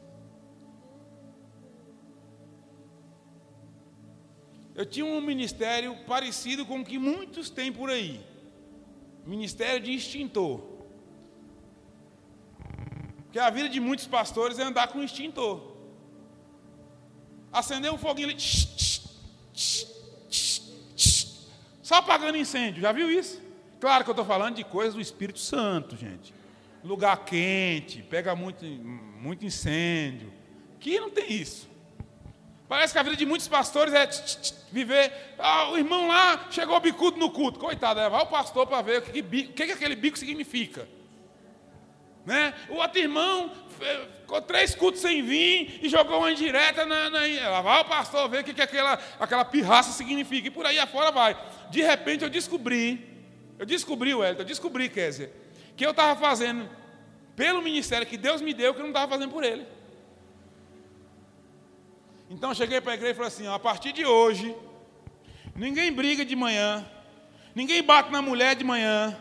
Speaker 1: Eu tinha um ministério parecido com o que muitos têm por aí. Ministério de extintor. Porque a vida de muitos pastores é andar com extintor. Acender um foguinho ali. Só apagando incêndio. Já viu isso? Claro que eu estou falando de coisas do Espírito Santo, gente. Lugar quente, pega muito, muito incêndio. Que não tem isso. Parece que a vida de muitos pastores é viver. Ah, o irmão lá chegou bicudo no culto. Coitado, é, vai o pastor para ver o que, que, que, que aquele bico significa. Né? O outro irmão ficou três cultos sem vir e jogou uma indireta na. na vai o pastor ver o que, que aquela, aquela pirraça significa. E por aí afora vai. De repente eu descobri, eu descobri, Wellington, eu descobri, Kézia, que eu estava fazendo pelo ministério que Deus me deu, que eu não estava fazendo por ele. Então eu cheguei para a igreja e falei assim: ó, a partir de hoje, ninguém briga de manhã, ninguém bate na mulher de manhã,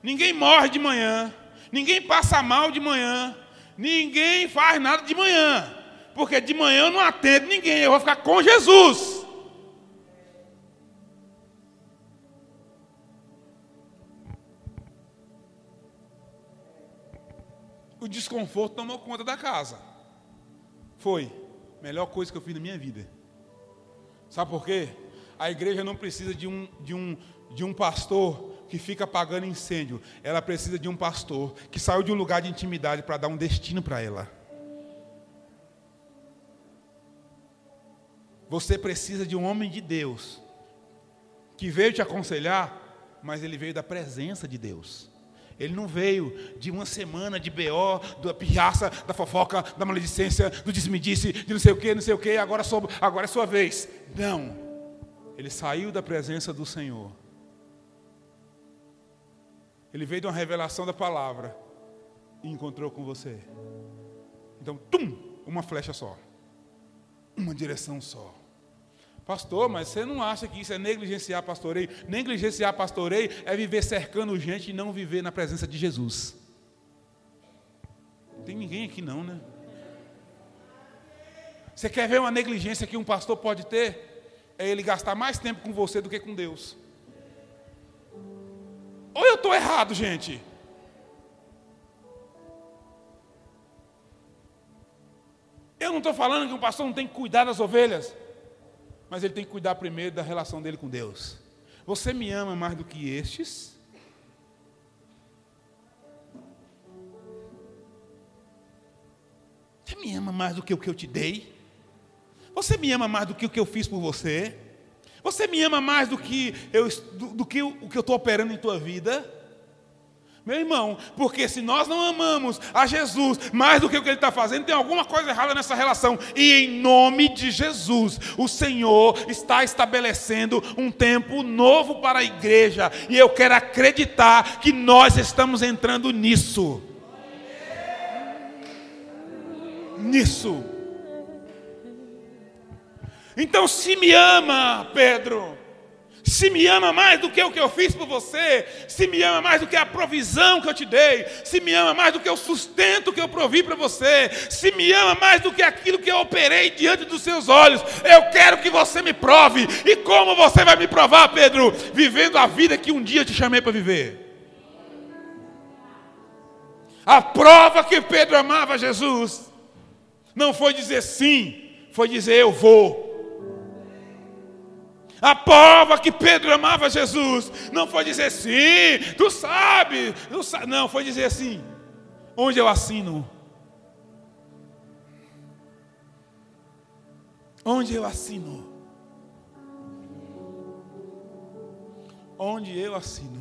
Speaker 1: ninguém morre de manhã, ninguém passa mal de manhã, ninguém faz nada de manhã, porque de manhã eu não atendo ninguém, eu vou ficar com Jesus. O desconforto tomou conta da casa. Foi. Melhor coisa que eu fiz na minha vida. Sabe por quê? A igreja não precisa de um, de um, de um pastor que fica apagando incêndio. Ela precisa de um pastor que saiu de um lugar de intimidade para dar um destino para ela. Você precisa de um homem de Deus que veio te aconselhar, mas ele veio da presença de Deus. Ele não veio de uma semana de BO, da pirraça, da fofoca, da maledicência, do disse-me-disse, de não sei o que, não sei o que, agora, sou, agora é sua vez. Não. Ele saiu da presença do Senhor. Ele veio de uma revelação da palavra e encontrou com você. Então, tum, uma flecha só. Uma direção só. Pastor, mas você não acha que isso é negligenciar pastoreio? Negligenciar pastoreio é viver cercando gente e não viver na presença de Jesus. Não tem ninguém aqui não, né? Você quer ver uma negligência que um pastor pode ter? É ele gastar mais tempo com você do que com Deus. Ou eu estou errado, gente? Eu não estou falando que um pastor não tem que cuidar das ovelhas mas ele tem que cuidar primeiro da relação dele com Deus. Você me ama mais do que estes? Você me ama mais do que o que eu te dei? Você me ama mais do que o que eu fiz por você? Você me ama mais do que, eu, do, do que o que eu estou operando em tua vida? Meu irmão, porque se nós não amamos a Jesus mais do que o que Ele está fazendo, tem alguma coisa errada nessa relação. E em nome de Jesus, o Senhor está estabelecendo um tempo novo para a igreja. E eu quero acreditar que nós estamos entrando nisso. Nisso. Então, se me ama, Pedro se me ama mais do que o que eu fiz por você, se me ama mais do que a provisão que eu te dei, se me ama mais do que o sustento que eu provi para você, se me ama mais do que aquilo que eu operei diante dos seus olhos, eu quero que você me prove. E como você vai me provar, Pedro? Vivendo a vida que um dia te chamei para viver. A prova que Pedro amava Jesus não foi dizer sim, foi dizer eu vou. A prova que Pedro amava Jesus não foi dizer sim, tu sabe, tu sabe. Não, foi dizer assim: onde eu assino? Onde eu assino? Onde eu assino?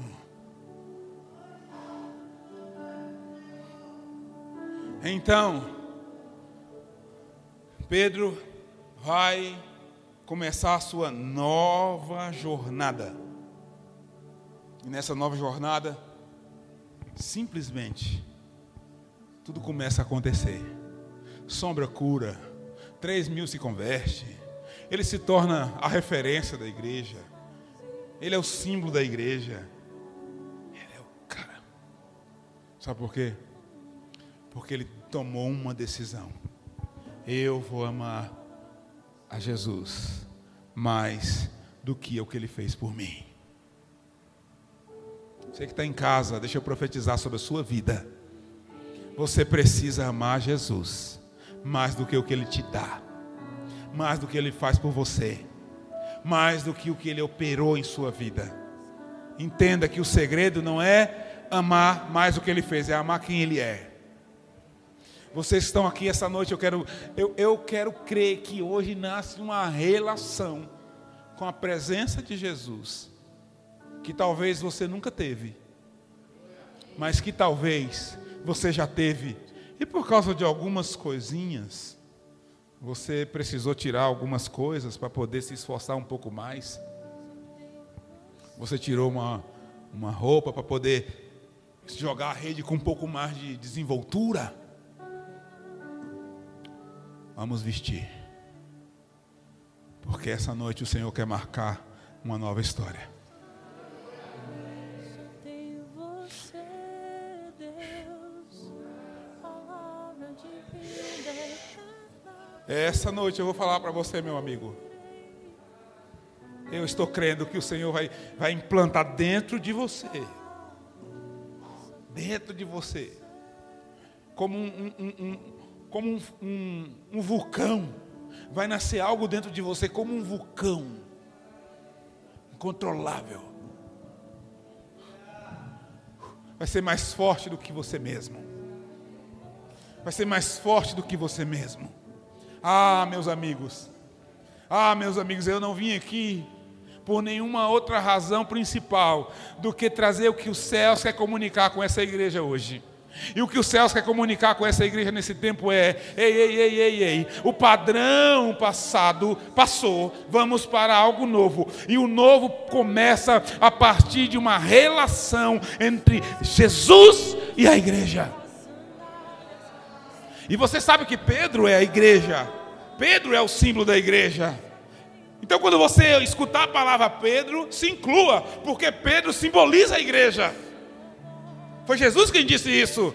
Speaker 1: Então, Pedro vai começar a sua nova jornada. E nessa nova jornada, simplesmente, tudo começa a acontecer. Sombra cura, três mil se converte, ele se torna a referência da igreja, ele é o símbolo da igreja, ele é o cara. Sabe por quê? Porque ele tomou uma decisão. Eu vou amar a Jesus mais do que o que ele fez por mim. Você que está em casa, deixa eu profetizar sobre a sua vida. Você precisa amar Jesus mais do que o que ele te dá, mais do que ele faz por você, mais do que o que ele operou em sua vida. Entenda que o segredo não é amar mais do que ele fez, é amar quem ele é. Vocês estão aqui essa noite, eu quero, eu, eu quero crer que hoje nasce uma relação com a presença de Jesus, que talvez você nunca teve, mas que talvez você já teve, e por causa de algumas coisinhas, você precisou tirar algumas coisas para poder se esforçar um pouco mais. Você tirou uma, uma roupa para poder jogar a rede com um pouco mais de desenvoltura. Vamos vestir. Porque essa noite o Senhor quer marcar uma nova história. Essa noite eu vou falar para você, meu amigo. Eu estou crendo que o Senhor vai, vai implantar dentro de você, dentro de você, como um, um, um como um, um, um vulcão. Vai nascer algo dentro de você como um vulcão incontrolável. Vai ser mais forte do que você mesmo. Vai ser mais forte do que você mesmo. Ah, meus amigos. Ah, meus amigos, eu não vim aqui por nenhuma outra razão principal do que trazer o que os céus quer comunicar com essa igreja hoje. E o que os céus quer comunicar com essa igreja nesse tempo é: ei, ei, ei, ei, ei, o padrão passado passou, vamos para algo novo. E o novo começa a partir de uma relação entre Jesus e a igreja. E você sabe que Pedro é a igreja, Pedro é o símbolo da igreja. Então, quando você escutar a palavra Pedro, se inclua, porque Pedro simboliza a igreja. Foi Jesus quem disse isso.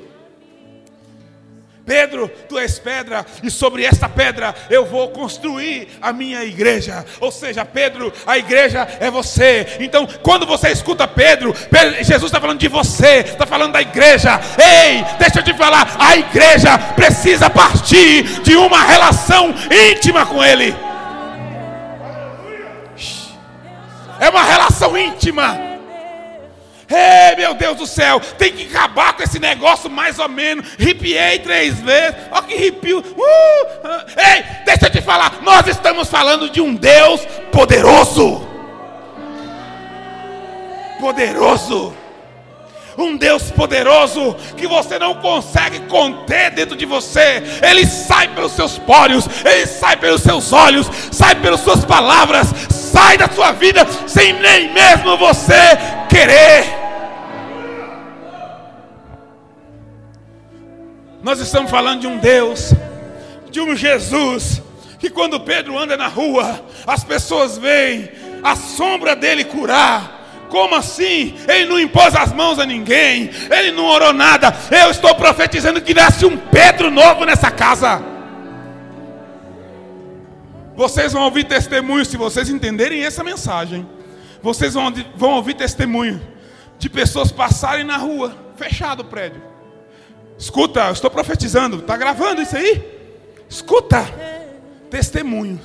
Speaker 1: Pedro, tu és pedra, e sobre esta pedra eu vou construir a minha igreja. Ou seja, Pedro, a igreja é você. Então, quando você escuta Pedro, Jesus está falando de você, está falando da igreja. Ei, deixa eu te falar, a igreja precisa partir de uma relação íntima com Ele. É uma relação íntima. Ei, meu Deus do céu, tem que acabar com esse negócio mais ou menos. Ripiei três vezes. Olha que ripio. Uh, uh. Ei, deixa eu te falar. Nós estamos falando de um Deus poderoso. Poderoso. Um Deus poderoso que você não consegue conter dentro de você. Ele sai pelos seus pórios, ele sai pelos seus olhos, sai pelas suas palavras, sai da sua vida sem nem mesmo você querer. Nós estamos falando de um Deus, de um Jesus, que quando Pedro anda na rua, as pessoas veem a sombra dele curar. Como assim? Ele não impôs as mãos a ninguém, ele não orou nada. Eu estou profetizando que nasce um Pedro novo nessa casa. Vocês vão ouvir testemunho, se vocês entenderem essa mensagem. Vocês vão, vão ouvir testemunho de pessoas passarem na rua, fechado o prédio. Escuta, eu estou profetizando, está gravando isso aí? Escuta, testemunho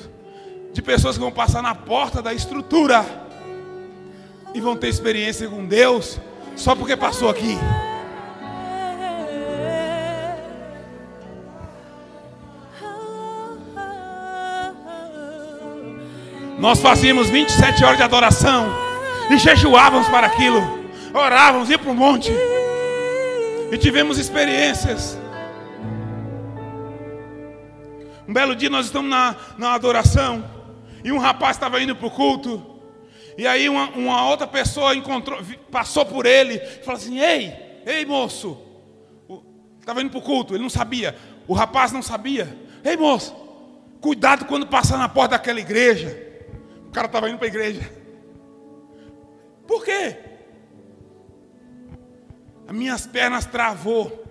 Speaker 1: de pessoas que vão passar na porta da estrutura e vão ter experiência com Deus só porque passou aqui. Nós fazíamos 27 horas de adoração e jejuávamos para aquilo, orávamos, ia para o monte e tivemos experiências. Um belo dia nós estamos na, na adoração e um rapaz estava indo para o culto. E aí uma, uma, outra pessoa encontrou, passou por ele e falou assim: Ei, ei moço, estava indo para o culto, ele não sabia, o rapaz não sabia. Ei moço, cuidado quando passar na porta daquela igreja. O cara estava indo para a igreja. Por quê? As minhas pernas travou.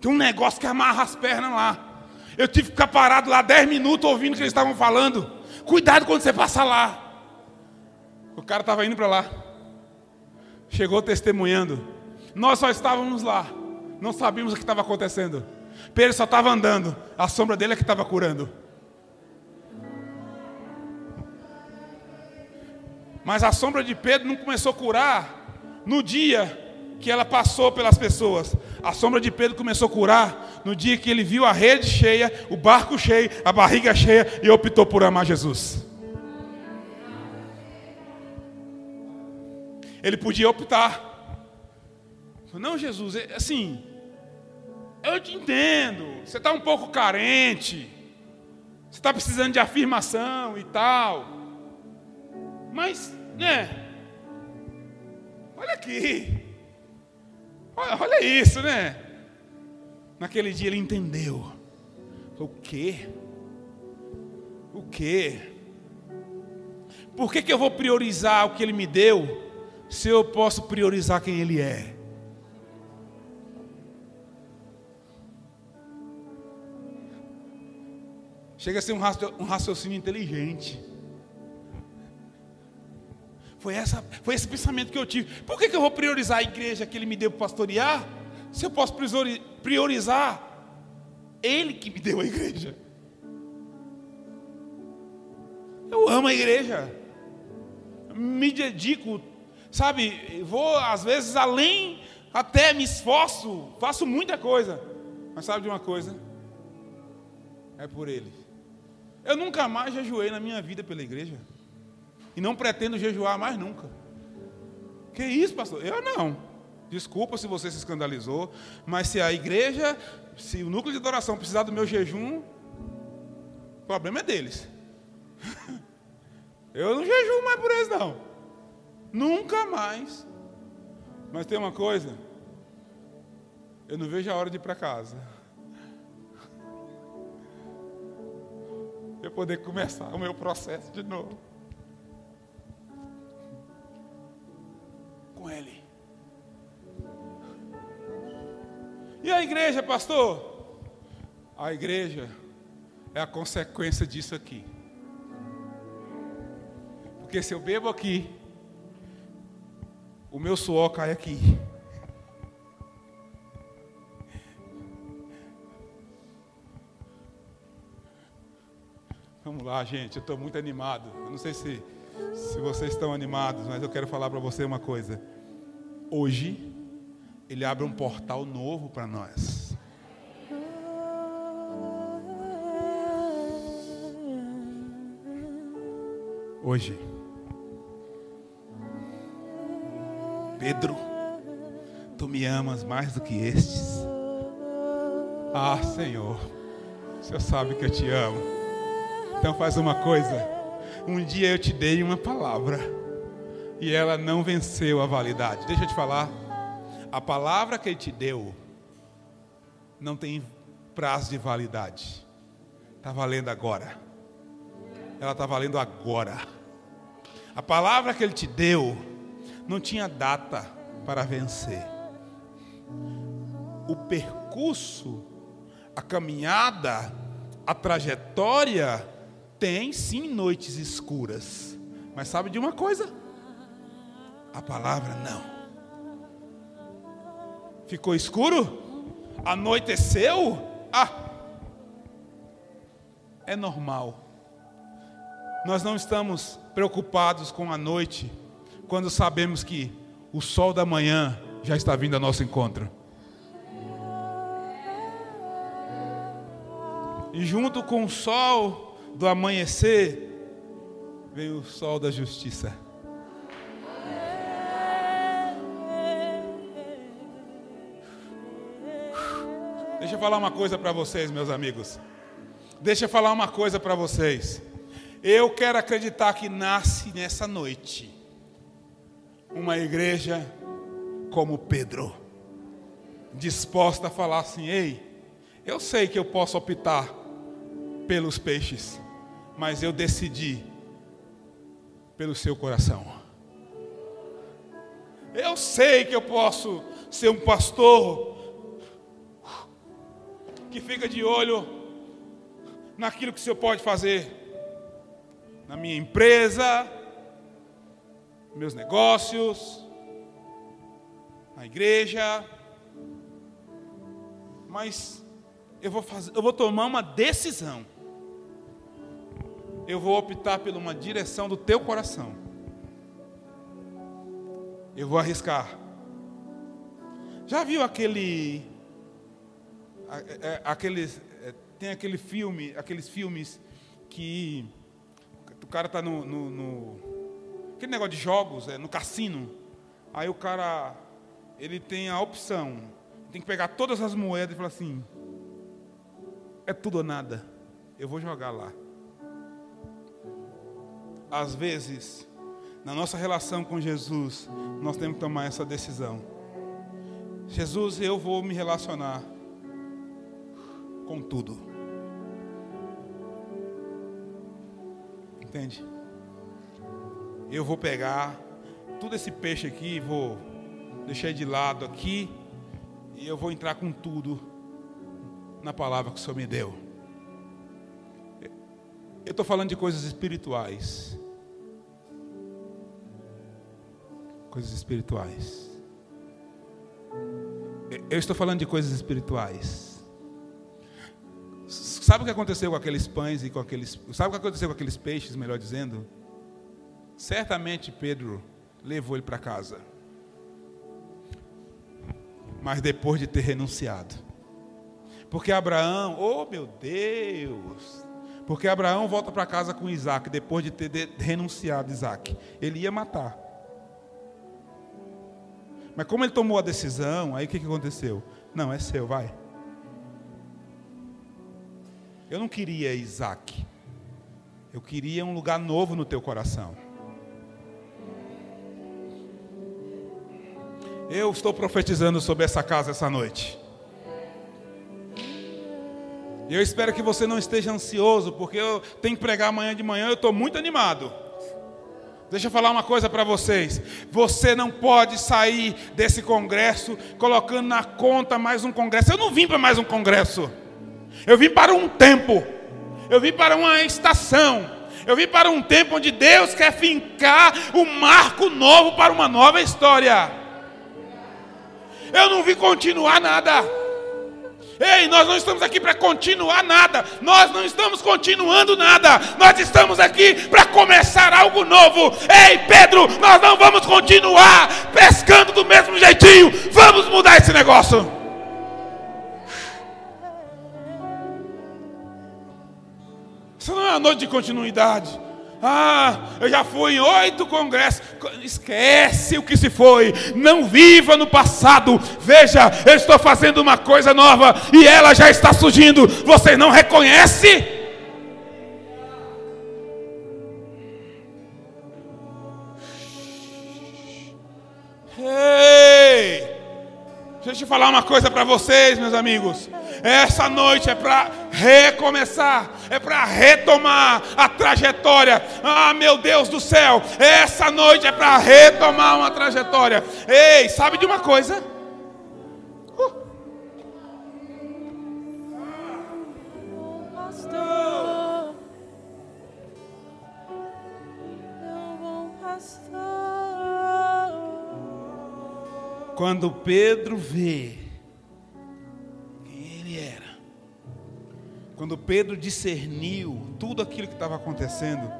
Speaker 1: Tem um negócio que amarra as pernas lá. Eu tive que ficar parado lá 10 minutos ouvindo o que eles estavam falando. Cuidado quando você passar lá. O cara estava indo para lá. Chegou testemunhando. Nós só estávamos lá. Não sabíamos o que estava acontecendo. Pedro só estava andando. A sombra dele é que estava curando. Mas a sombra de Pedro não começou a curar no dia que ela passou pelas pessoas. A sombra de Pedro começou a curar no dia que ele viu a rede cheia, o barco cheio, a barriga cheia e optou por amar Jesus. Ele podia optar. Não, Jesus, é assim, eu te entendo. Você está um pouco carente. Você está precisando de afirmação e tal. Mas, né? Olha aqui. Olha, olha isso, né? Naquele dia ele entendeu. O quê? O quê? Por que, que eu vou priorizar o que ele me deu, se eu posso priorizar quem ele é? Chega a ser um raciocínio inteligente. Foi, essa, foi esse pensamento que eu tive. Por que, que eu vou priorizar a igreja que ele me deu para pastorear? Se eu posso priorizar ele que me deu a igreja. Eu amo a igreja. Me dedico, sabe? Vou às vezes além, até me esforço, faço muita coisa. Mas sabe de uma coisa? É por ele. Eu nunca mais jejuei na minha vida pela igreja. E não pretendo jejuar mais nunca. Que isso, pastor? Eu não. Desculpa se você se escandalizou, mas se a igreja, se o núcleo de adoração precisar do meu jejum, o problema é deles. Eu não jejuo mais por eles, não. Nunca mais. Mas tem uma coisa, eu não vejo a hora de ir para casa. Eu poder começar o meu processo de novo. Ele. E a igreja, pastor? A igreja é a consequência disso aqui. Porque se eu bebo aqui, o meu suor cai aqui. Vamos lá, gente. Eu estou muito animado. Eu não sei se, se vocês estão animados, mas eu quero falar para você uma coisa. Hoje, Ele abre um portal novo para nós. Hoje. Pedro, tu me amas mais do que estes. Ah, Senhor, o Senhor sabe que eu te amo. Então faz uma coisa. Um dia eu te dei uma palavra e ela não venceu a validade. Deixa eu te falar. A palavra que ele te deu não tem prazo de validade. Está valendo agora. Ela está valendo agora. A palavra que ele te deu não tinha data para vencer. O percurso, a caminhada, a trajetória tem sim noites escuras. Mas sabe de uma coisa? A palavra não. Ficou escuro? Anoiteceu? Ah! É normal. Nós não estamos preocupados com a noite quando sabemos que o sol da manhã já está vindo ao nosso encontro. E junto com o sol do amanhecer veio o sol da justiça. Deixa eu falar uma coisa para vocês, meus amigos. Deixa eu falar uma coisa para vocês. Eu quero acreditar que nasce nessa noite uma igreja como Pedro, disposta a falar assim: ei, eu sei que eu posso optar pelos peixes, mas eu decidi pelo seu coração. Eu sei que eu posso ser um pastor que fica de olho naquilo que o Senhor pode fazer na minha empresa, meus negócios, na igreja, mas eu vou fazer, eu vou tomar uma decisão eu vou optar por uma direção do teu coração. Eu vou arriscar. Já viu aquele. Aqueles. É, tem aquele filme, aqueles filmes que o cara está no, no, no, Aquele negócio de jogos, é, no cassino. Aí o cara. Ele tem a opção. Tem que pegar todas as moedas e falar assim. É tudo ou nada. Eu vou jogar lá às vezes, na nossa relação com Jesus, nós temos que tomar essa decisão. Jesus, eu vou me relacionar com tudo. Entende? Eu vou pegar todo esse peixe aqui, vou deixar de lado aqui, e eu vou entrar com tudo na palavra que o Senhor me deu. Eu estou falando de coisas espirituais. Coisas espirituais. Eu estou falando de coisas espirituais. Sabe o que aconteceu com aqueles pães e com aqueles. Sabe o que aconteceu com aqueles peixes, melhor dizendo? Certamente Pedro levou ele para casa. Mas depois de ter renunciado. Porque Abraão, oh meu Deus, Porque Abraão volta para casa com Isaac, depois de ter de renunciado Isaac. Ele ia matar. Mas como ele tomou a decisão, aí o que, que aconteceu? Não, é seu, vai. Eu não queria Isaac. Eu queria um lugar novo no teu coração. Eu estou profetizando sobre essa casa essa noite. E eu espero que você não esteja ansioso, porque eu tenho que pregar amanhã de manhã, eu estou muito animado. Deixa eu falar uma coisa para vocês. Você não pode sair desse congresso colocando na conta mais um congresso. Eu não vim para mais um congresso. Eu vim para um tempo. Eu vim para uma estação. Eu vim para um tempo onde Deus quer fincar um marco novo para uma nova história. Eu não vim continuar nada. Ei, nós não estamos aqui para continuar nada. Nós não estamos continuando nada. Nós estamos aqui para começar algo novo. Ei, Pedro, nós não vamos continuar pescando do mesmo jeitinho. Vamos mudar esse negócio. Isso não é uma noite de continuidade. Ah, eu já fui em oito congressos. Esquece o que se foi. Não viva no passado. Veja, eu estou fazendo uma coisa nova e ela já está surgindo. Você não reconhece? Ei! Deixa eu falar uma coisa para vocês, meus amigos. Essa noite é para recomeçar, é para retomar a trajetória. Ah, meu Deus do céu, essa noite é para retomar uma trajetória. Ei, sabe de uma coisa? Uh. Quando Pedro vê Quando Pedro discerniu tudo aquilo que estava acontecendo,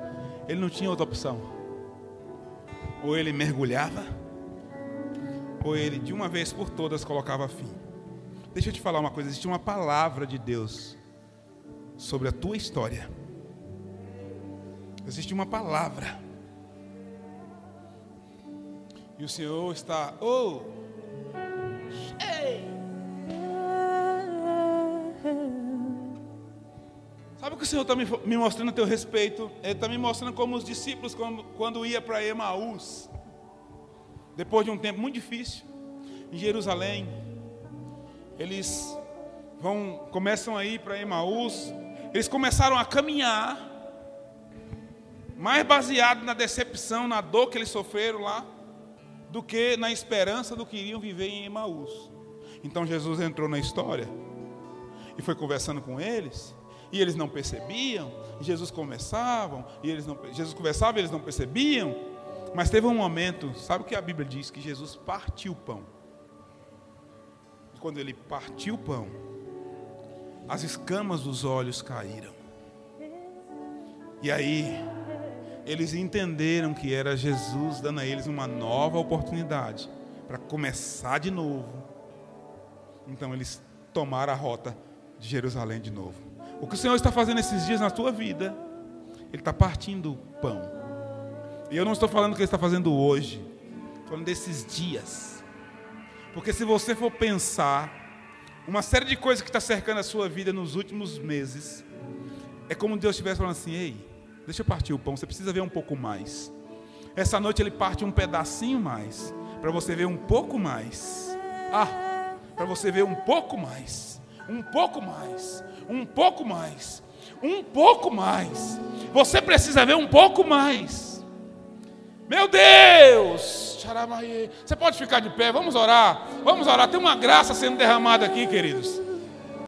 Speaker 1: ele não tinha outra opção. Ou ele mergulhava, ou ele de uma vez por todas colocava fim. Deixa eu te falar uma coisa: existe uma palavra de Deus sobre a tua história. Existe uma palavra. E o Senhor está, oh, o Senhor está me mostrando a teu respeito? Ele está me mostrando como os discípulos, quando, quando ia para Emaús, depois de um tempo muito difícil, em Jerusalém, eles vão, começam a ir para Emaús, eles começaram a caminhar, mais baseado na decepção, na dor que eles sofreram lá, do que na esperança do que iriam viver em Emaús. Então Jesus entrou na história e foi conversando com eles e eles não percebiam. Jesus conversavam e eles não Jesus conversava e eles não percebiam. Mas teve um momento, sabe o que a Bíblia diz que Jesus partiu o pão. E quando ele partiu o pão, as escamas dos olhos caíram. E aí eles entenderam que era Jesus dando a eles uma nova oportunidade para começar de novo. Então eles tomaram a rota de Jerusalém de novo. O que o Senhor está fazendo esses dias na tua vida, Ele está partindo o pão. E eu não estou falando o que Ele está fazendo hoje, estou falando desses dias. Porque se você for pensar, uma série de coisas que está cercando a sua vida nos últimos meses, é como Deus estivesse falando assim: ei, deixa eu partir o pão, você precisa ver um pouco mais. Essa noite Ele parte um pedacinho mais, para você ver um pouco mais. Ah, para você ver um pouco mais, um pouco mais, um pouco mais, um pouco mais. Você precisa ver um pouco mais. Meu Deus! Você pode ficar de pé, vamos orar. Vamos orar. Tem uma graça sendo derramada aqui, queridos.